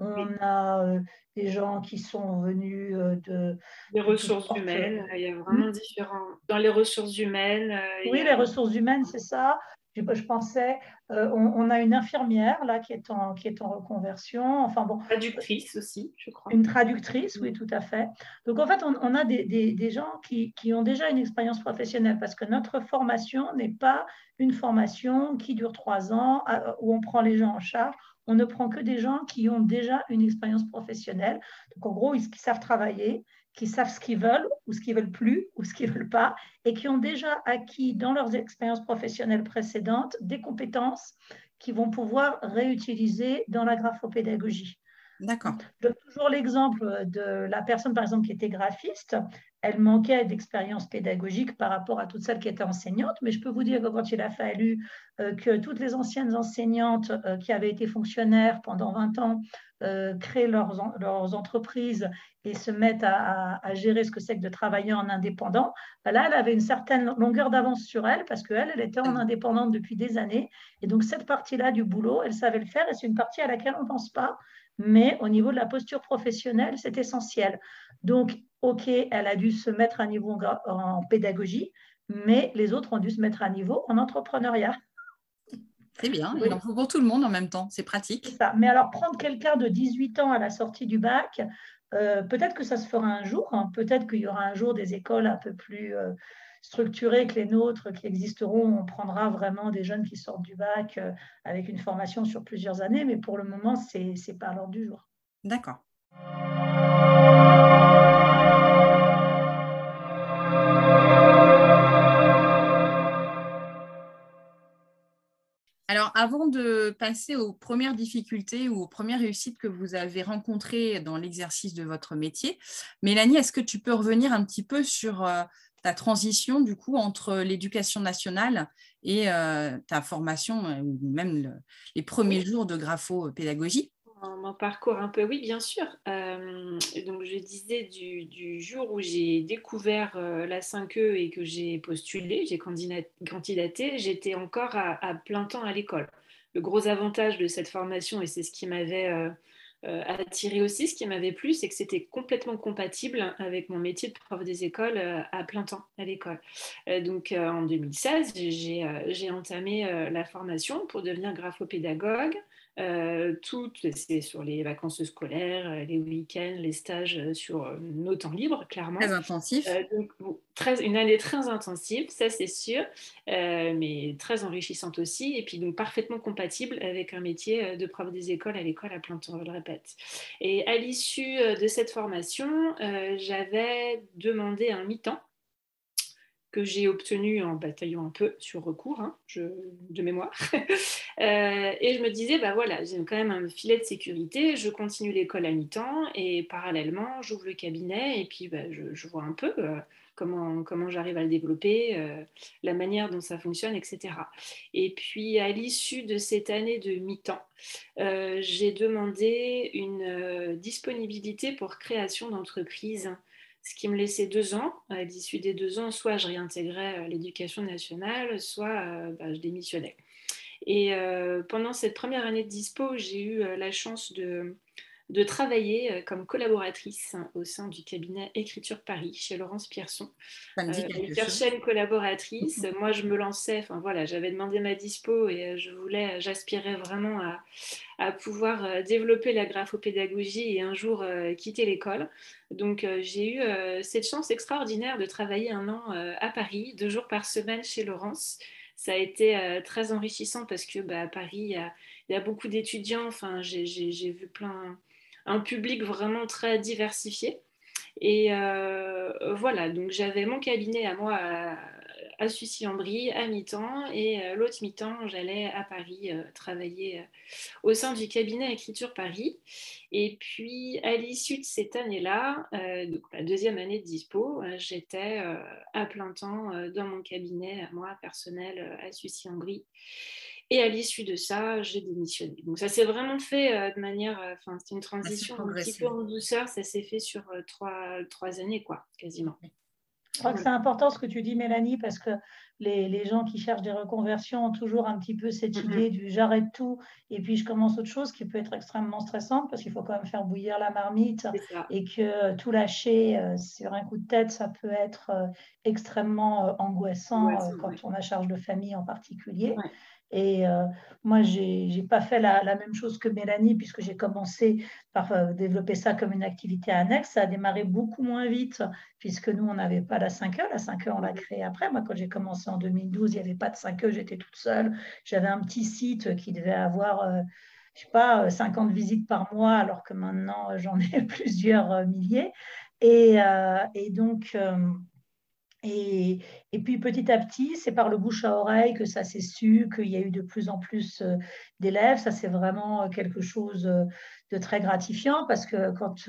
On a euh, des gens qui sont venus de... Des ressources humaines. Il y a vraiment hmm? différents... Dans les ressources humaines... oui, les ressources humaines, c'est ça je, pensais, euh, on, a une infirmière là qui est en, qui est en reconversion. Enfin bon. Traductrice aussi, je crois. Une traductrice, oui, tout à fait. Donc en fait, on, a des, des, gens qui, qui, ont déjà une expérience professionnelle parce que notre formation n'est pas une formation qui dure trois ans où on prend les gens en charge. On ne prend que des gens qui ont déjà une expérience professionnelle. Donc en gros, ils savent travailler, qui savent ce qu'ils veulent ou ce qu'ils veulent plus ou ce qu'ils veulent pas et qui ont déjà acquis dans leurs expériences professionnelles précédentes des compétences qu'ils vont pouvoir réutiliser dans la graphopédagogie. D'accord. Je donne toujours l'exemple de la personne, par exemple, qui était graphiste. Elle manquait d'expérience pédagogique par rapport à toutes celles qui étaient enseignantes, mais je peux vous dire que quand il a fallu euh, que toutes les anciennes enseignantes euh, qui avaient été fonctionnaires pendant 20 ans euh, créent leurs, leurs, entreprises et se mettent à, gérer ce que c'est que de travailler en indépendant, ben là, elle avait une certaine longueur d'avance sur elle parce qu'elle, elle était en indépendante depuis des années. Et donc, cette partie-là du boulot, elle savait le faire et c'est une partie à laquelle on ne pense pas. Mais au niveau de la posture professionnelle, c'est essentiel. Donc, OK, elle a dû se mettre à niveau en pédagogie, mais les autres ont dû se mettre à niveau en entrepreneuriat. C'est bien, il en faut pour tout le monde en même temps, c'est pratique. Ça. Mais alors, prendre quelqu'un de 18 ans à la sortie du bac, euh, peut-être que ça se fera un jour, hein. peut-être qu'il y aura un jour des écoles un peu plus euh, structurées que les nôtres qui existeront. On prendra vraiment des jeunes qui sortent du bac euh, avec une formation sur plusieurs années, mais pour le moment, ce n'est pas à l'ordre du jour. D'accord. Alors, avant de passer aux premières difficultés ou aux premières réussites que vous avez rencontrées dans l'exercice de votre métier, Mélanie, est-ce que tu peux revenir un petit peu sur euh, ta transition du coup entre l'éducation nationale et euh, ta formation, euh, ou même les premiers jours de graphopédagogie mon parcours un peu, oui, bien sûr. donc, je disais du, jour où j'ai découvert la 5E et que j'ai postulé, j'ai candidaté, j'étais encore à, plein temps à l'école. Le gros avantage de cette formation, et c'est ce qui m'avait euh, attiré aussi, ce qui m'avait plu, c'est que c'était complètement compatible avec mon métier de prof des écoles euh, à plein temps à l'école. Euh, donc en 2016, j'ai entamé la formation pour devenir graphopédagogue. Euh, tout, c'est sur les vacances scolaires, euh, les week-ends, les stages euh, sur nos temps libres, clairement. Très intensif. donc, très, une année très intensive, ça c'est sûr, mais très enrichissante aussi, et puis donc parfaitement compatible avec un métier de prof des écoles à l'école à plein temps, je le répète. Et à l'issue de cette formation, j'avais demandé un mi-temps que j'ai obtenu en bataillant un peu sur recours, hein, de mémoire. Euh, et je me disais, bah voilà, j'ai quand même un filet de sécurité, je continue l'école à mi-temps et parallèlement, j'ouvre le cabinet et puis bah, je, vois un peu euh, comment, comment j'arrive à le développer, euh, la manière dont ça fonctionne, etc. Et puis à l'issue de cette année de mi-temps, j'ai demandé une disponibilité pour création d'entreprise ce qui me laissait deux ans. À l'issue des deux ans, soit je réintégrais euh, l'éducation nationale, soit euh, bah, je démissionnais. Et euh, pendant cette première année de dispo, j'ai eu la chance de, de travailler euh, comme collaboratrice au sein du cabinet Écriture Paris chez Laurence Pierson. Euh, une collaboratrice. Moi, je me lançais, enfin voilà, j'avais demandé ma dispo et euh, je voulais, j'aspirais vraiment à, à, pouvoir développer la graphopédagogie et un jour quitter l'école. Donc, j'ai eu cette chance extraordinaire de travailler un an à Paris, deux jours par semaine chez Laurence ça a été très enrichissant parce que bah, à Paris, il y y a beaucoup d'étudiants. Enfin, j'ai vu plein, un public vraiment très diversifié. Et euh, voilà, donc j'avais mon cabinet à moi à, à Sucy-en-Brie à mi-temps et euh, l'autre mi-temps, j'allais à Paris euh, travailler au sein du cabinet Écriture Paris. Et puis à l'issue de cette année-là, donc la deuxième année de dispo, j'étais à plein temps dans mon cabinet à moi personnel à Sucy-en-Brie. Et à l'issue de ça, j'ai démissionné. Donc ça s'est vraiment fait euh, de manière, euh, enfin c'était une transition un petit peu en douceur, ça s'est fait sur euh, trois, trois, années, quoi, quasiment. Je crois que c'est important ce que tu dis, Mélanie, parce que les, les, gens qui cherchent des reconversions ont toujours un petit peu cette mm-hmm. idée du j'arrête tout et puis je commence autre chose qui peut être extrêmement stressante parce qu'il faut quand même faire bouillir la marmite et que tout lâcher sur un coup de tête, ça peut être extrêmement angoissant quand on a charge de famille en particulier. Et euh, moi, je n'ai pas fait la, même chose que Mélanie, puisque j'ai commencé par euh, développer ça comme une activité annexe. Ça a démarré beaucoup moins vite, puisque nous, on n'avait pas la 5E. La 5E, on l'a créée après. Moi, quand j'ai commencé en 2012, il n'y avait pas de 5E, j'étais toute seule. J'avais un petit site qui devait avoir... Euh, je sais pas, 50 visites par mois, alors que maintenant j'en ai plusieurs milliers. Et donc, et, puis petit à petit, c'est par le bouche à oreille que ça s'est su, qu'il y a eu de plus en plus euh, d'élèves. Ça, c'est vraiment euh, quelque chose euh, de très gratifiant parce que quand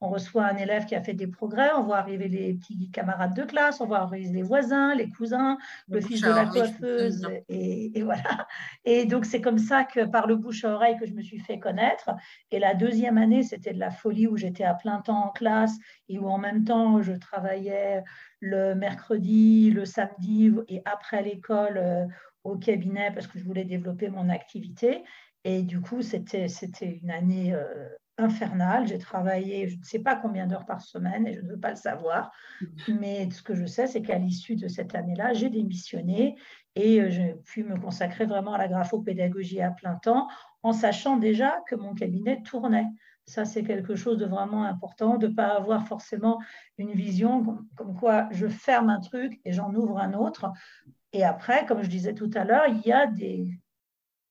on reçoit un élève qui a fait des progrès, on voit arriver les petits camarades de classe, on voit arriver les voisins, les cousins, le, fils de la coiffeuse, et, et, voilà. Et donc, c'est comme ça que par le bouche à oreille que je me suis fait connaître. Et la deuxième année, c'était de la folie où j'étais à plein temps en classe et où en même temps, je travaillais le mercredi, le samedi et après l'école euh, au cabinet parce que je voulais développer mon activité. Et du coup, c'était une année euh, infernale. J'ai travaillé, je ne sais pas combien d'heures par semaine et je ne veux pas le savoir. Mais ce que je sais, c'est qu'à l'issue de cette année-là, j'ai démissionné et euh, j'ai pu me consacrer vraiment à la graphopédagogie à plein temps en sachant déjà que mon cabinet tournait. Ça, c'est quelque chose de vraiment important, de ne pas avoir forcément une vision comme, quoi je ferme un truc et j'en ouvre un autre. Et après, comme je disais tout à l'heure, il y a des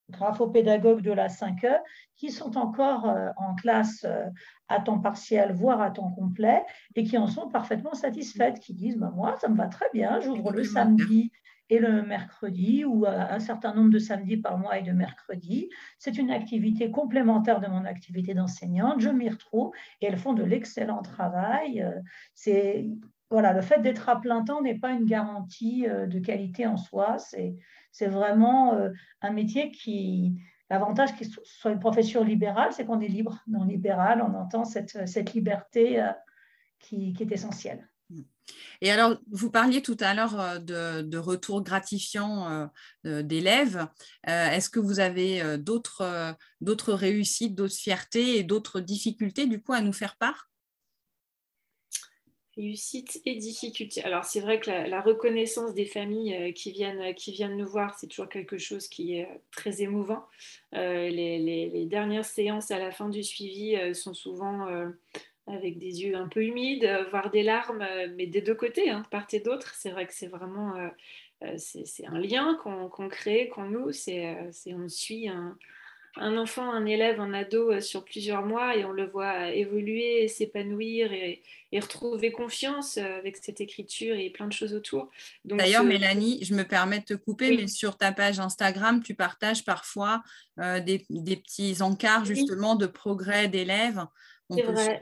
graphopédagogues de la 5E qui sont encore euh, en classe euh, à temps partiel, voire à temps complet, et qui en sont parfaitement satisfaites, qui disent bah, Moi, ça me va très bien, j'ouvre le samedi et le mercredi ou un certain nombre de samedis par mois et de mercredis. C'est une activité complémentaire de mon activité d'enseignante. Je m'y retrouve et elles font de l'excellent travail. C'est voilà, le fait d'être à plein temps n'est pas une garantie de qualité en soi. C'est vraiment un métier qui, L'avantage qu'il soit une profession libérale, c'est qu'on est libre. Non libéral, on entend cette, cette liberté euh, qui, qui, est essentielle. Et alors, vous parliez tout à l'heure euh, de, de retour gratifiant euh, d'élèves. Est-ce que vous avez d'autres réussites, d'autres fiertés et d'autres difficultés du coup à nous faire part? Réussite et difficulté. Alors c'est vrai que la, reconnaissance des familles euh, qui, viennent, qui viennent nous voir, c'est toujours quelque chose qui est euh, très émouvant. Euh, les, dernières séances à la fin du suivi sont souvent avec des yeux un peu humides, voire des larmes, mais des deux côtés, hein, de part et d'autre. C'est vrai que c'est vraiment c'est un lien qu'on crée, qu'on noue. C'est on suit un un enfant, un élève, un ado euh, sur plusieurs mois et on le voit évoluer, s'épanouir et, retrouver confiance euh, avec cette écriture et plein de choses autour. D'ailleurs, Mélanie, je me permets de te couper, mais sur ta page Instagram, tu partages parfois euh, des, petits encarts justement de progrès d'élèves. C'est vrai,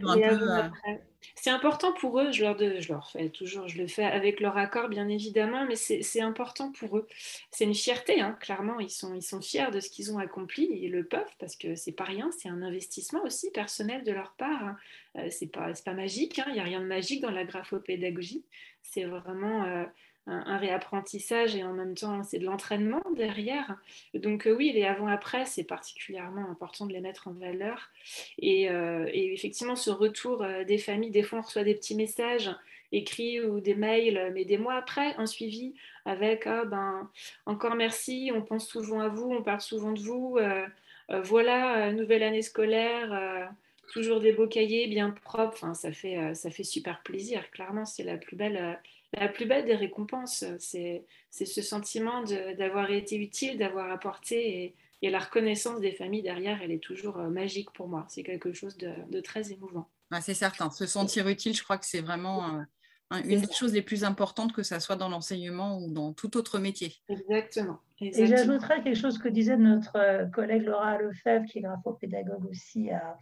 c'est important pour eux, je leur, je leur fais toujours, je le fais avec leur accord bien évidemment, mais c'est important pour eux. C'est une fierté, hein, clairement, ils sont, ils sont fiers de ce qu'ils ont accompli, ils le peuvent parce que c'est pas rien, c'est un investissement aussi personnel de leur part. Hein. Euh, c'est pas, pas magique, hein, il n'y a rien de magique dans la graphopédagogie, c'est vraiment... Euh, un, réapprentissage et en même temps c'est de l'entraînement derrière. Donc euh, oui, les avant-après, c'est particulièrement important de les mettre en valeur. Et, euh, effectivement, ce retour euh, des familles, des fois on reçoit des petits messages écrits ou des mails, mais des mois après, un suivi avec ah, ben, encore merci, on pense souvent à vous, on parle souvent de vous. voilà, nouvelle année scolaire toujours des beaux cahiers bien propres. Ça, fait, ça fait super plaisir. Clairement, c'est la plus belle, la plus belle des récompenses. C'est ce sentiment d'avoir été utile, d'avoir apporté et, la reconnaissance des familles derrière, elle est toujours euh, magique pour moi. C'est quelque chose de, très émouvant. c'est certain. Se sentir utile, je crois que c'est vraiment euh, une des choses les plus importantes, que ça soit dans l'enseignement ou dans tout autre métier. Exactement. Et j'ajouterais quelque chose que disait notre euh, collègue Laura Lefebvre, qui est graphopédagogue aussi à,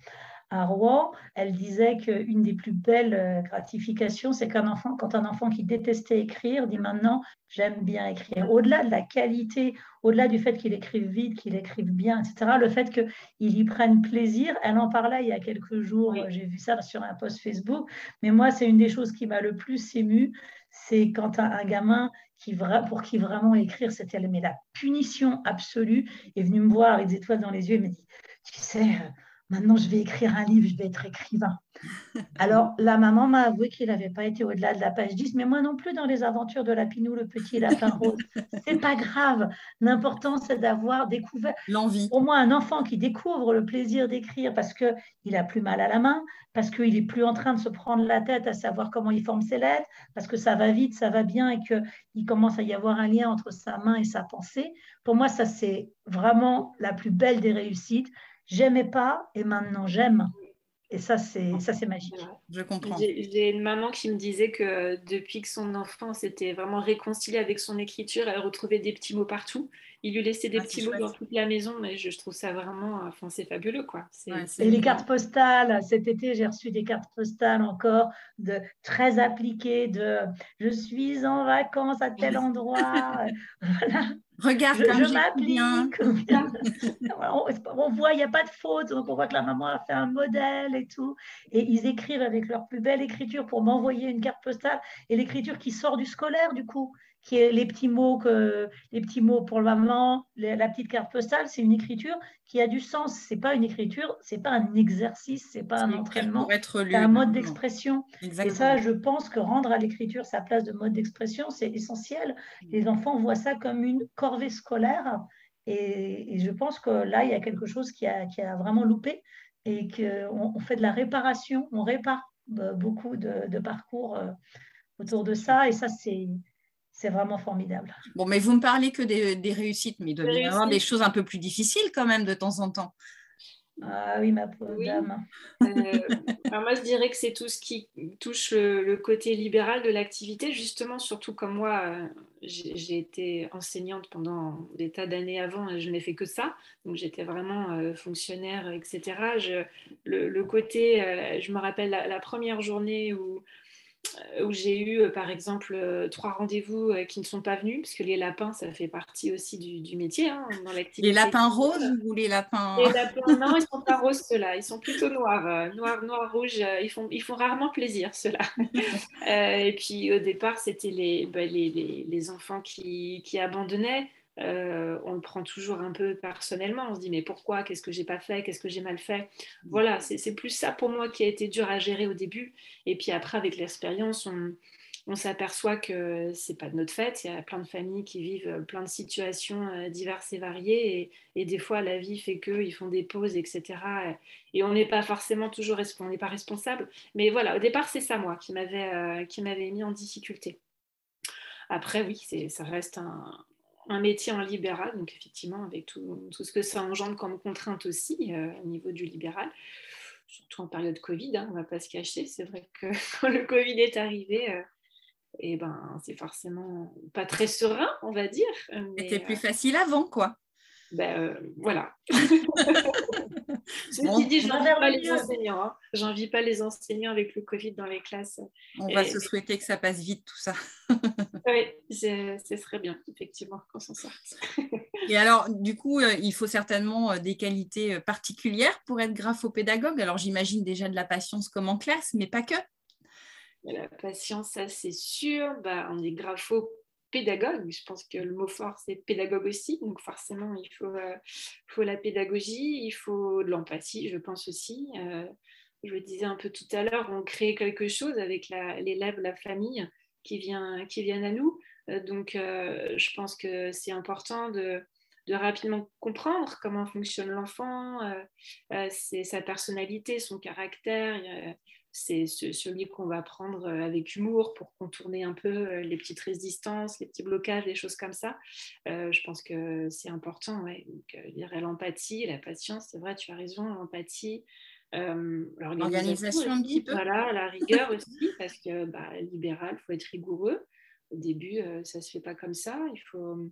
à Rouen, elle disait qu'une des plus belles euh, gratifications, c'est qu'un enfant, quand un enfant qui détestait écrire, dit maintenant j'aime bien écrire. Au-delà de la qualité, au-delà du fait qu'il écrive vite, qu'il écrive bien, etc., le fait qu'il y prenne plaisir, elle en parlait il y a quelques jours, j'ai vu ça sur un post Facebook, mais moi c'est une des choses qui m'a le plus ému, c'est quand un, un gamin qui, pour qui vraiment écrire, c'était la punition absolue, est venu me voir avec des étoiles dans les yeux et me dit, tu sais, euh, Maintenant, je vais écrire un livre, je vais être écrivain. Alors, la maman m'a avoué qu'il n'avait pas été au-delà de la page 10, mais moi non plus dans les aventures de Lapinou, le petit lapin rose. C'est pas grave. L'important, c'est d'avoir découvert. L'envie. Au moins, un enfant qui découvre le plaisir d'écrire parce qu'il a plus mal à la main, parce qu'il est plus en train de se prendre la tête à savoir comment il forme ses lettres, parce que ça va vite, ça va bien et qu'il commence à y avoir un lien entre sa main et sa pensée. Pour moi, ça, c'est vraiment la plus belle des réussites j'aimais pas et maintenant j'aime. Et ça, c'est ça, c'est magique. Je comprends. J'ai une maman qui me disait que depuis que son enfant s'était vraiment réconcilié avec son écriture, elle retrouvait des petits mots partout. Il lui laissait des ah, petits mots dans toute la maison, mais je, trouve ça vraiment, enfin, c'est fabuleux, quoi. et les cartes postales. Cet été, j'ai reçu des cartes postales encore de très appliquées de je suis en vacances à tel endroit. voilà. Regarde, je, m'applique. on, voit, il n'y a pas de faute. Donc, on voit que la maman a fait un modèle et tout. Et ils écrivent avec leur plus belle écriture pour m'envoyer une carte postale. Et l'écriture qui sort du scolaire, du coup qui est les petits mots que les petits mots pour le maman, la petite carte postale, c'est une écriture qui a du sens. C'est pas une écriture, c'est pas un exercice, c'est pas un entraînement, c'est un mode d'expression. Et ça, je pense que rendre à l'écriture sa place de mode d'expression, c'est essentiel. Les enfants voient ça comme une corvée scolaire, et, je pense que là, il y a quelque chose qui a, qui a vraiment loupé et qu'on on fait de la réparation, on répare euh, beaucoup de, de parcours euh, autour de ça, et ça, c'est c'est vraiment formidable. Bon, mais vous me parlez que des, réussites, mais il doit y avoir des choses un peu plus difficiles quand même de temps en temps. Ah oui, ma pauvre dame. Euh, moi, je dirais que c'est tout ce qui touche le, côté libéral de l'activité, justement, surtout comme moi, euh, j'ai été enseignante pendant des tas d'années avant, je n'ai fait que ça, donc j'étais vraiment fonctionnaire, etc. le, côté, je me rappelle la première journée où euh, où j'ai eu, euh, par exemple, euh, trois rendez-vous qui ne sont pas venus, parce que les lapins, ça fait partie aussi du, métier hein, dans l'activité. Les lapins roses ou les lapins Les lapins, non, ils ne sont pas roses ceux-là, ils sont plutôt noirs, noirs, noirs, rouges, ils font, ils font rarement plaisir ceux-là. et puis au départ, c'était les, bah, les, les, les, enfants qui, qui abandonnaient. Euh, on le prend toujours un peu personnellement. On se dit mais pourquoi? Qu'est-ce que j'ai pas fait? Qu'est-ce que j'ai mal fait? Mmh. Voilà, c'est plus ça pour moi qui a été dur à gérer au début. Et puis après, avec l'expérience, on, s'aperçoit que c'est pas de notre fait. Il y a plein de familles qui vivent plein de situations euh, diverses et variées. Et, des fois, la vie fait qu'ils font des pauses, etc. Et on n'est pas forcément toujours on n'est pas responsable. Mais voilà, au départ, c'est ça moi qui m'avait euh, qui m'avait mis en difficulté. Après, oui, ça reste un, un métier en libéral, donc effectivement avec tout, ce que ça engendre comme contrainte aussi euh, au niveau du libéral, surtout en période Covid, hein, on ne va pas se cacher, c'est vrai que quand le Covid est arrivé, euh, eh ben, c'est forcément pas très serein, on va dire. C'était plus euh, facile avant, quoi. Ben, voilà. Ceci dit, je pas les enseignants. Hein. J'envie pas les enseignants avec le Covid dans les classes. On va se souhaiter que ça passe vite, tout ça. oui, ce serait bien, effectivement, qu'on s'en sorte. Et alors, du coup, euh, il faut certainement euh, des qualités euh, particulières pour être graphopédagogue. Alors, j'imagine déjà de la patience comme en classe, mais pas que. La patience, ça c'est sûr. Bah, on est grapho pédagogue. Je pense que le mot fort, c'est pédagogue aussi. Donc forcément, il faut, euh, faut la pédagogie, il faut de l'empathie, je pense aussi. Euh, je le disais un peu tout à l'heure, on crée quelque chose avec l'élève, la, famille qui, vient, qui viennent à nous. Euh, donc je pense que c'est important de, de rapidement comprendre comment fonctionne l'enfant, sa personnalité, son caractère c'est celui qu'on va prendre euh, avec humour pour contourner un peu euh, les petites résistances, les petits blocages, les choses comme ça. Euh, je pense que c'est important. Ouais. l'empathie, la patience, c'est vrai, tu as raison, l'empathie. L'organisation un petit peu. Voilà, la rigueur aussi, parce que bah, libéral, il faut être rigoureux. Au début, ça ne se fait pas comme ça. Il faut.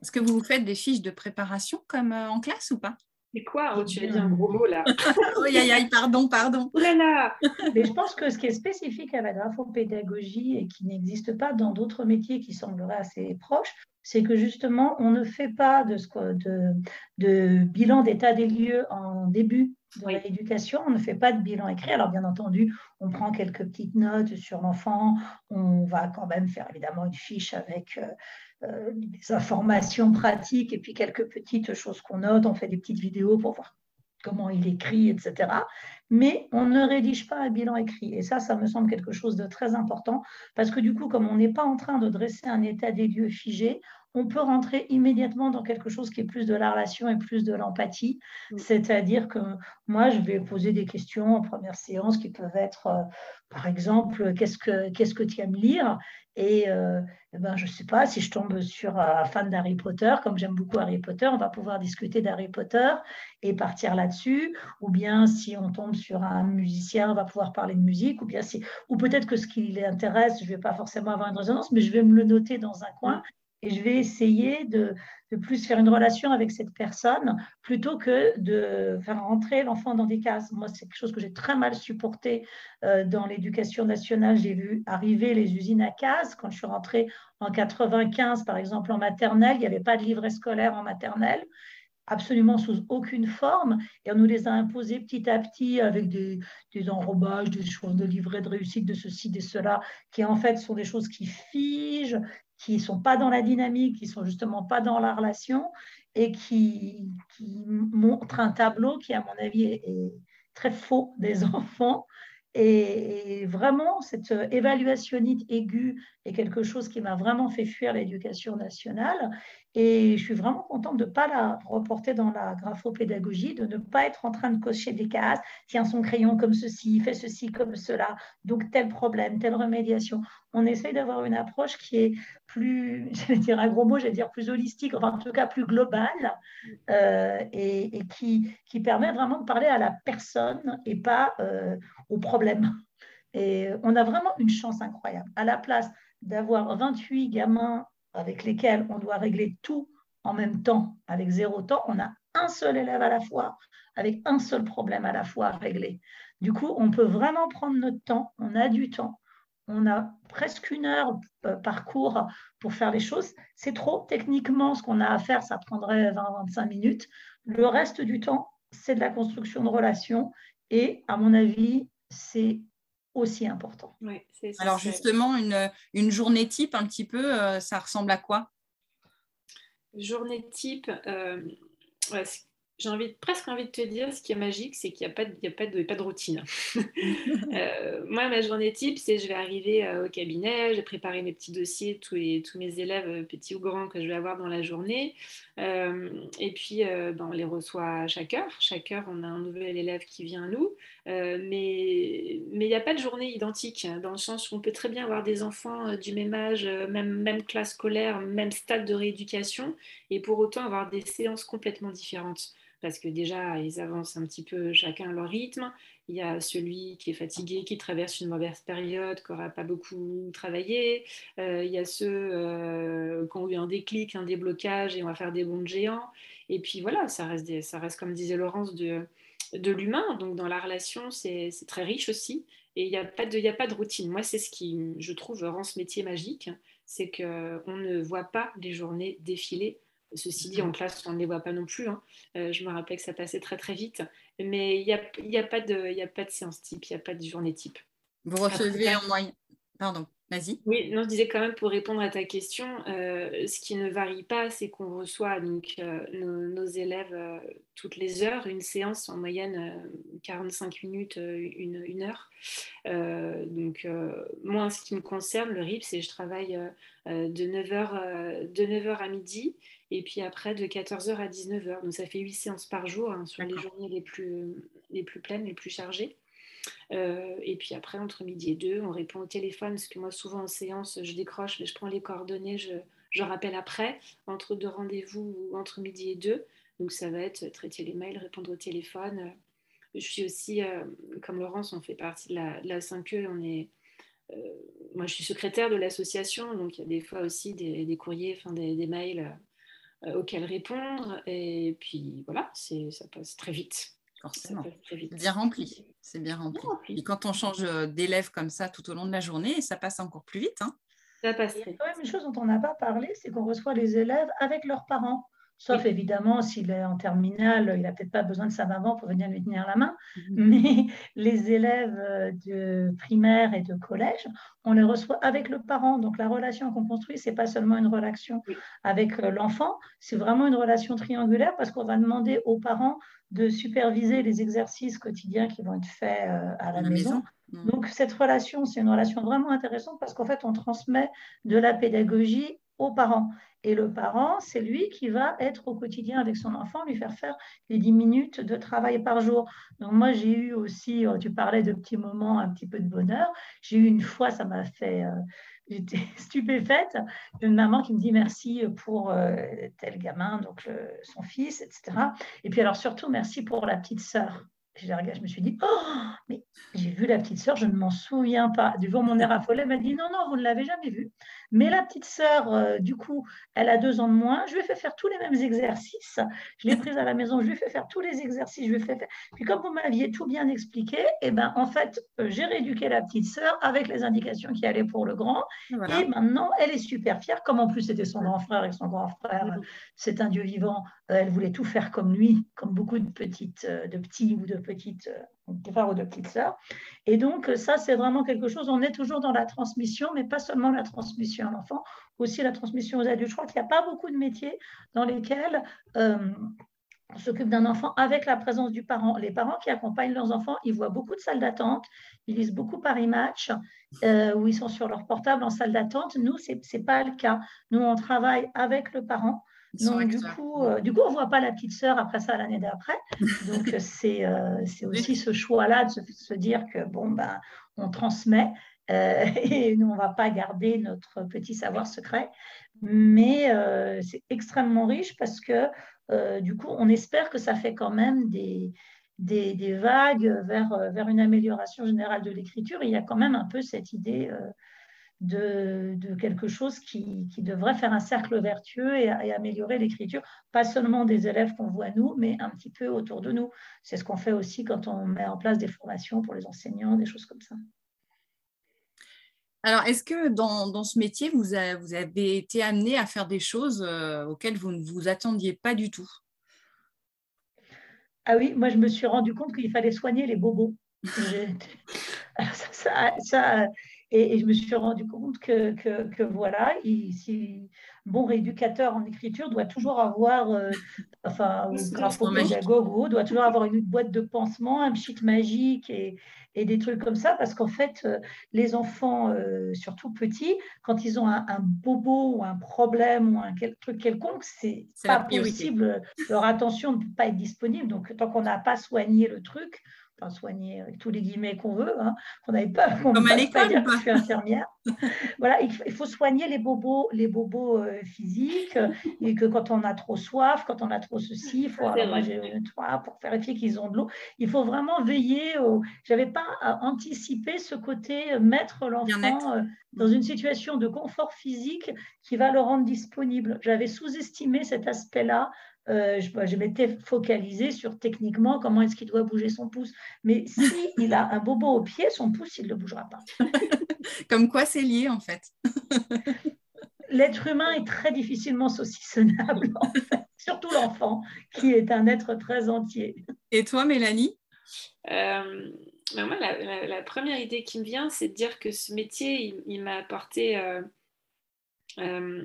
Est-ce que vous faites des fiches de préparation comme en classe ou pas? C'est quoi oh, Tu as dit un gros mot là. aïe, aïe, aïe, pardon, pardon. Oh là là Mais je pense que ce qui est spécifique à la graphopédagogie et qui n'existe pas dans d'autres métiers qui sembleraient assez proches, c'est que justement, on ne fait pas de, de, de bilan d'état des lieux en début de l'éducation, on ne fait pas de bilan écrit. Alors, bien entendu, on prend quelques petites notes sur l'enfant, on va quand même faire évidemment une fiche avec euh, euh, des informations pratiques et puis quelques petites choses qu'on note. On fait des petites vidéos pour voir comment il écrit, etc. Mais on ne rédige pas un bilan écrit. Et ça, ça me semble quelque chose de très important parce que du coup, comme on n'est pas en train de dresser un état des lieux figé, on peut rentrer immédiatement dans quelque chose qui est plus de la relation et plus de l'empathie. Mm. C'est-à-dire que moi, je vais poser des questions en première séance qui peuvent être, euh, par exemple, qu'est-ce que, qu'est-ce que tu aimes lire? Et, euh, eh ben, je ne sais pas si je tombe sur un fan d'Harry Potter, comme j'aime beaucoup Harry Potter, on va pouvoir discuter d'Harry Potter et partir là-dessus. Ou bien si on tombe sur un musicien, on va pouvoir parler de musique. Ou bien si, ou peut-être que ce qui l'intéresse, je ne vais pas forcément avoir une résonance, mais je vais me le noter dans un coin et je vais essayer de, plus faire une relation avec cette personne plutôt que de faire rentrer l'enfant dans des cases. Moi, c'est quelque chose que j'ai très mal supporté euh, dans l'éducation nationale. J'ai vu arriver les usines à cases. Quand je suis rentrée en 95, par exemple, en maternelle, il n'y avait pas de livret scolaire en maternelle absolument sous aucune forme, et on nous les a imposés petit à petit avec des, enrobages, des choses de livret de réussite, de ceci, de cela, qui en fait sont des choses qui figent, qui ne sont pas dans la dynamique, qui ne sont justement pas dans la relation et qui, montrent un tableau qui, à mon avis, est, très faux des enfants. Et, vraiment, cette évaluationnite aiguë est quelque chose qui m'a vraiment fait fuir l'éducation nationale. Et je suis vraiment contente de ne pas la reporter dans la graphopédagogie, de ne pas être en train de cocher des cases. Tiens son crayon comme ceci, fais ceci comme cela, donc tel problème, telle remédiation. On essaye d'avoir une approche qui est plus, j'allais dire un gros mot, j'allais dire plus holistique, enfin en tout cas plus globale, euh, et, qui, qui, permet vraiment de parler à la personne et pas euh, au problème. Et on a vraiment une chance incroyable. À la place d'avoir 28 gamins avec lesquels on doit régler tout en même temps, avec zéro temps, on a un seul élève à la fois, avec un seul problème à la fois à régler. Du coup, on peut vraiment prendre notre temps, on a du temps, on a presque une heure euh, par cours pour faire les choses. C'est trop, techniquement, ce qu'on a à faire, ça prendrait 20-25 minutes. Le reste du temps, c'est de la construction de relations et, à mon avis, c'est aussi important. Alors justement, une, une, journée type, un petit peu, euh, ça ressemble à quoi? Journée type, euh, j'ai envie, presque envie de te dire, ce qui est magique, c'est qu'il n'y a, pas de, a pas de, pas de routine. Euh, moi, ma journée type, c'est je vais arriver euh, au cabinet, j'ai préparé mes petits dossiers, tous, les, tous mes élèves, euh, petits ou grands, que je vais avoir dans la journée. et puis, ben, on les reçoit à chaque heure. Chaque heure, on a un nouvel élève qui vient à nous. mais il n'y a pas de journée identique, hein, dans le sens où on peut très bien avoir des enfants du même âge, même, même classe scolaire, même stade de rééducation, et pour autant avoir des séances complètement différentes parce que déjà, ils avancent un petit peu chacun à leur rythme. Il y a celui qui est fatigué, qui traverse une mauvaise période, qui n'aura pas beaucoup travaillé. Euh, il y a ceux euh, qui ont eu un déclic, un déblocage, et on va faire des bons géants. Et puis voilà, ça reste, comme disait Laurence, de, l'humain. Donc dans la relation, c'est très riche aussi. Et il n'y a, a pas de routine. Moi, c'est ce qui, je trouve, rend ce métier magique. C'est qu'on ne voit pas les journées défiler Ceci dit, en mm. classe, on ne les voit pas non plus. Hein. Euh, je me rappelle que ça passait très très vite. Mais il n'y a, y a, pas de, a pas de séance type, il n'y a pas de journée type. Vous recevez en moyenne. Pardon, vas-y. Oui, non, je disais quand même pour répondre à ta question, euh, ce qui ne varie pas, c'est qu'on reçoit donc, euh, nos, élèves toutes les heures, une séance en moyenne 45 minutes, une, une heure. donc, moi, en ce qui me concerne, le RIP, c'est je travaille de 9h, de 9h à midi et puis après de 14h à 19h. Donc ça fait 8 séances par jour hein, sur les journées les plus, les plus pleines, les plus chargées. Euh, et puis après, entre midi et deux, on répond au téléphone, parce que moi, souvent en séance, je décroche, mais je prends les coordonnées, je, je rappelle après, entre deux rendez-vous ou entre midi et deux. Donc ça va être traiter les mails, répondre au téléphone. Je suis aussi, euh, comme Laurence, on fait partie de la, la 5E, on est, euh, moi je suis secrétaire de l'association, donc il y a des fois aussi des, des courriers, enfin des, des mails euh, auxquelles répondre. Et puis voilà, ça passe très vite. Forcément. Bien rempli. C'est bien rempli. Et quand on change euh, d'élève comme ça tout au long de la journée, ça passe encore plus vite. Hein. Ça passe très vite. Il y a quand même une chose dont on n'a pas parlé, c'est qu'on reçoit les élèves avec leurs parents. Sauf évidemment s'il est en terminale, il n'a peut-être pas besoin de sa maman pour venir lui tenir la main. Mhm. Mais les élèves euh, de primaire et de collège, on les reçoit avec le parent. Donc la relation qu'on construit, ce n'est pas seulement une relation avec euh, l'enfant, c'est vraiment une relation triangulaire parce qu'on va demander aux parents de superviser les exercices quotidiens qui vont être faits euh, à la, maison. Mhm. Donc cette relation, c'est une relation vraiment intéressante parce qu'en fait, on transmet de la pédagogie aux parents. Et le parent, c'est lui qui va être au quotidien avec son enfant, lui faire faire les 10 minutes de travail par jour. Donc moi, j'ai eu aussi, euh, tu parlais de petits moments, un petit peu de bonheur. J'ai eu une fois, ça m'a fait, euh, j'étais stupéfaite, une maman qui me dit merci pour euh, tel gamin, donc son fils, etc. Et puis alors surtout, merci pour la petite sœur. Je, me suis dit, oh, mais j'ai vu la petite sœur, je ne m'en souviens pas. Du jour, mon air affolé m'a dit, non, non, vous ne l'avez jamais vue. Mais la petite sœur, euh, du coup, elle a deux ans de moins. Je lui ai fait faire tous les mêmes exercices. Je l'ai prise à la maison, je lui ai fait faire tous les exercices. Je lui ai fait faire... Puis comme vous m'aviez tout bien expliqué, eh ben, en fait, euh, j'ai rééduqué la petite sœur avec les indications qui allaient pour le grand. Et maintenant, elle est super fière. Comme en plus, c'était son grand frère et son grand frère, c'est un Dieu vivant. Euh, elle voulait tout faire comme lui, comme beaucoup de petites, de petits ou de petites ou de sœurs. Et donc, ça, c'est vraiment quelque chose, on est toujours dans la transmission, mais pas seulement la transmission à l'enfant, aussi la transmission aux adultes. Je crois qu'il n'y a pas beaucoup de métiers dans lesquels euh, on s'occupe d'un enfant avec la présence du parent. Les parents qui accompagnent leurs enfants, ils voient beaucoup de salles d'attente, ils lisent beaucoup Paris Match, euh, où ils sont sur leur portable en salle d'attente. Nous, ce n'est pas le cas. Nous, on travaille avec le parent. Donc, du coup, euh, du coup, on ne voit pas la petite sœur après ça l'année d'après. Donc, c'est euh, aussi ce choix-là de se, dire que, bon, ben, on transmet euh, et nous, on ne va pas garder notre petit savoir secret. Mais c'est extrêmement riche parce que, du coup, on espère que ça fait quand même des, des, des vagues vers, vers une amélioration générale de l'écriture. Il y a quand même un peu cette idée de, quelque chose qui, devrait faire un cercle vertueux et, améliorer l'écriture, pas seulement des élèves qu'on voit nous, mais un petit peu autour de nous. C'est ce qu'on fait aussi quand on met en place des formations pour les enseignants, des choses comme ça. Alors, est-ce que dans, ce métier, vous, avez été amené à faire des choses euh, auxquelles vous ne vous attendiez pas du tout? Ah oui, moi je me suis rendu compte qu'il fallait soigner les bobos. ça, et, je me suis rendu compte que, que, voilà, si, bon rééducateur en écriture doit toujours avoir, euh, enfin, ou graphopédagogue doit toujours avoir une boîte de pansement, un pchit magique et, et, des trucs comme ça, parce qu'en fait, euh, les enfants, euh, surtout petits, quand ils ont un, bobo ou un problème ou un truc quelconque, c'est pas possible. Leur attention ne peut pas être disponible. Donc, tant qu'on n'a pas soigné le truc, soigner avec tous les guillemets qu'on veut, hein, qu'on n'avait pas. Comme à l'école, je suis infirmière. voilà, il faut soigner les bobos, les bobos euh, physiques, et que quand on a trop soif, quand on a trop ceci, il faut pour vérifier qu'ils ont de l'eau. Il faut vraiment veiller. Au... J'avais pas anticipé ce côté euh, mettre l'enfant euh, dans une situation de confort physique qui va le rendre disponible. J'avais sous-estimé cet aspect-là euh, je, m'étais focalisée sur techniquement comment est-ce qu'il doit bouger son pouce. Mais s'il a un bobo au pied, son pouce, il ne le bougera pas. Comme quoi c'est lié en fait. L'être humain est très difficilement saucissonnable, en fait. surtout l'enfant, qui est un être très entier. Et toi, Mélanie? Euh, ben moi, la, première idée qui me vient, c'est de dire que ce métier, il, m'a apporté euh, euh,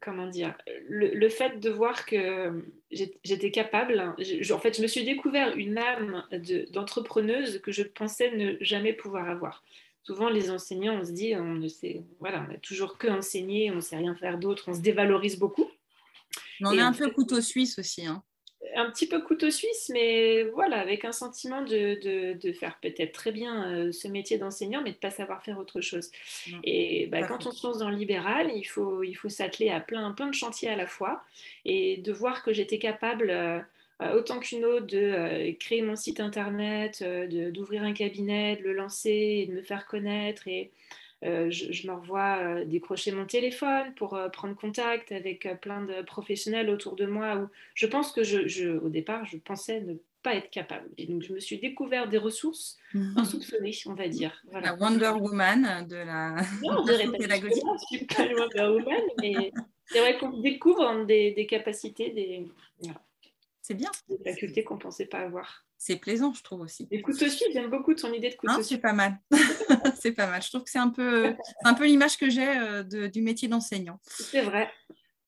comment dire, le, fait de voir que j'étais capable, en fait, je me suis découvert une âme d'entrepreneuse que je pensais ne jamais pouvoir avoir. Souvent, les enseignants, on se dit, on ne sait, voilà, on a toujours que enseigner, on ne sait rien faire d'autre, on se dévalorise beaucoup. on est un peu couteau suisse aussi. Hein un petit peu couteau suisse, mais voilà, avec un sentiment de, faire peut-être très bien euh, ce métier d'enseignant, mais de ne pas savoir faire autre chose. Et bah, quand on se lance dans le libéral, il faut, il faut s'atteler à plein, plein de chantiers à la fois et de voir que j'étais capable, euh, euh, autant qu'une autre, de créer mon site internet, d'ouvrir un cabinet, de le lancer et de me faire connaître et euh, je, me revois euh, décrocher mon téléphone pour euh, prendre contact avec plein de professionnels autour de moi. Où je pense que, je, au départ, je pensais ne pas être capable. Et donc, je me suis découvert des ressources mhm. insoupçonnées, on va dire. La Wonder Woman de la, non, pédagogie. Je suis pas Wonder Woman, mais c'est vrai qu'on découvre des, capacités, des, c'est bien. des facultés qu'on ne pensait pas avoir c'est plaisant, je trouve aussi. Et suisse, j'aime beaucoup ton idée de couteau C'est pas mal. c'est pas mal. Je trouve que c'est un peu, un peu l'image que j'ai euh, du métier d'enseignant. C'est vrai.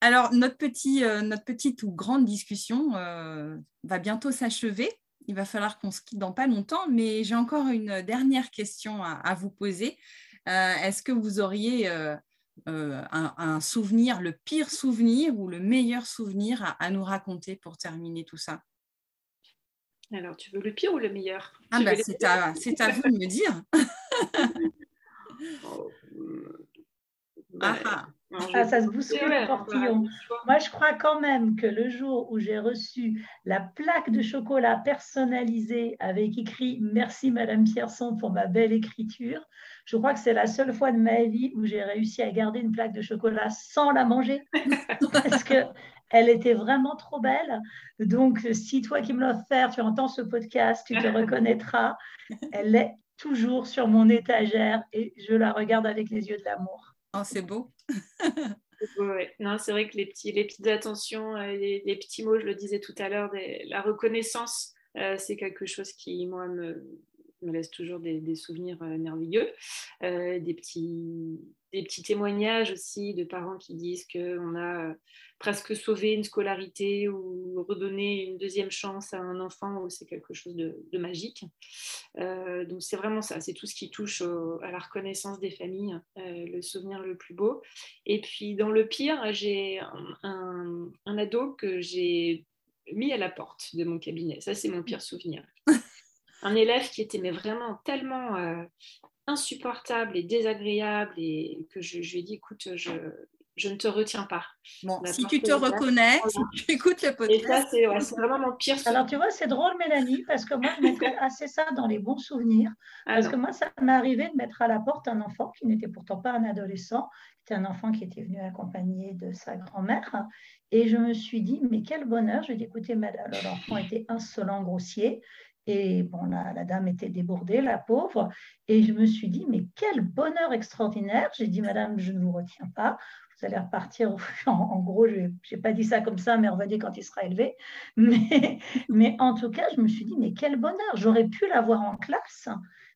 Alors, notre, petit, euh, notre petite ou grande discussion euh, va bientôt s'achever. Il va falloir qu'on se quitte dans pas longtemps, mais j'ai encore une dernière question à, vous poser. Est-ce que vous auriez un, souvenir, le pire souvenir ou le meilleur souvenir à nous raconter pour terminer tout ça? Alors, tu veux le pire ou le meilleur? Ah bah, c'est, à, vous de me dire. Oh, bah, ah, ah. ah, ça se bouscule le portillon. Moi, je crois quand même que le jour où j'ai reçu la plaque de chocolat personnalisée avec écrit Merci Madame Pierson pour ma belle écriture, je crois que c'est la seule fois de ma vie où j'ai réussi à garder une plaque de chocolat sans la manger. Parce que elle était vraiment trop belle. Donc, si toi qui me l'as offert, tu entends ce podcast, tu te reconnaîtras. Elle est toujours sur mon étagère et je la regarde avec les yeux de l'amour. Oh, c'est beau. Non, c'est vrai que les, petits, les petites attentions, euh, les, les, petits mots, je le disais tout à l'heure, la reconnaissance, euh, c'est quelque chose qui, moi, me, me laisse toujours des, souvenirs euh, merveilleux. Euh, des, petits, des petits témoignages aussi de parents qui disent qu'on a euh, presque sauvé une scolarité ou redonné une deuxième chance à un enfant, c'est quelque chose de, magique. donc c'est vraiment ça, c'est tout ce qui touche à la reconnaissance des familles, le souvenir le plus beau. Et puis dans le pire, j'ai un, un ado que j'ai mis à la porte de mon cabinet. Ça, c'est mon pire souvenir un élève qui était mais vraiment tellement euh, insupportable et désagréable et que je, lui ai dit écoute je je ne te retiens pas. Bon, si tu te reconnais, si tu écoutes le podcast. Et ça, c'est vraiment mon pire souvenir. Alors, tu vois, c'est drôle, Mélanie, parce que moi, je mettrais assez ça dans les bons souvenirs. Ah parce que moi, ça m'est arrivé de mettre à la porte un enfant qui n'était pourtant pas un adolescent. C'était un enfant qui était venu accompagné de sa grand-mère. Et je me suis dit, mais quel bonheur. Je lui ai dit, écoutez, madame, l'enfant était insolent, grossier. Et bon, la, la, dame était débordée, la pauvre. Et je me suis dit, mais quel bonheur extraordinaire. J'ai dit, madame, je ne vous retiens pas vous allez repartir. En, gros, je n'ai pas dit ça comme ça, mais dire quand il sera élevé. Mais, mais en tout cas, je me suis dit, mais quel bonheur, j'aurais pu l'avoir en classe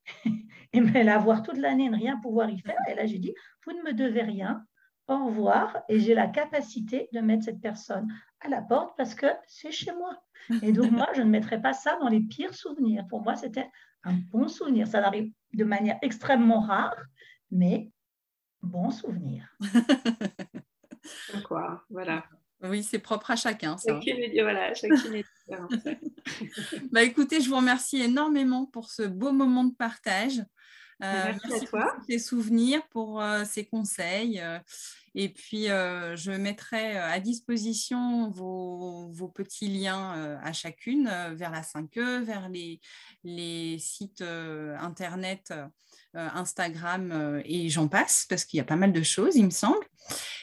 et l'avoir toute l'année et ne rien pouvoir y faire. Et là, j'ai dit, vous ne me devez rien, au revoir. Et j'ai la capacité de mettre cette personne à la porte parce que c'est chez moi. Et donc, moi, je ne mettrai pas ça dans les pires souvenirs. Pour moi, c'était un bon souvenir. Ça arrive de manière extrêmement rare, mais bon souvenir. Quoi, voilà. Oui, c'est propre à chacun. Ça. voilà, chacun est bah, écoutez, je vous remercie énormément pour ce beau moment de partage. Euh, merci, à toi. pour tes souvenirs, pour euh, ces conseils. Euh, et puis, je mettrai à disposition vos, petits liens à chacune vers la 5E, vers les, les sites Internet, Instagram et j'en passe, parce qu'il y a pas mal de choses, il me semble.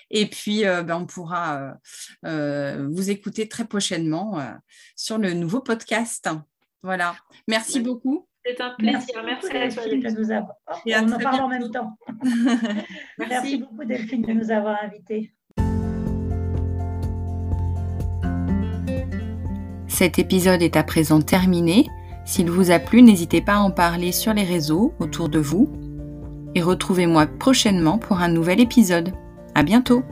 Et puis, ben, on pourra vous écouter très prochainement sur le nouveau podcast. Voilà. Merci beaucoup. C'est un plaisir. Merci, Merci Delphine de nous avoir. on en parle en même temps. Merci. beaucoup Delphine de nous avoir invités. Cet épisode est à présent terminé. S'il vous a plu, n'hésitez pas à en parler sur les réseaux autour de vous. Et retrouvez-moi prochainement pour un nouvel épisode. À bientôt!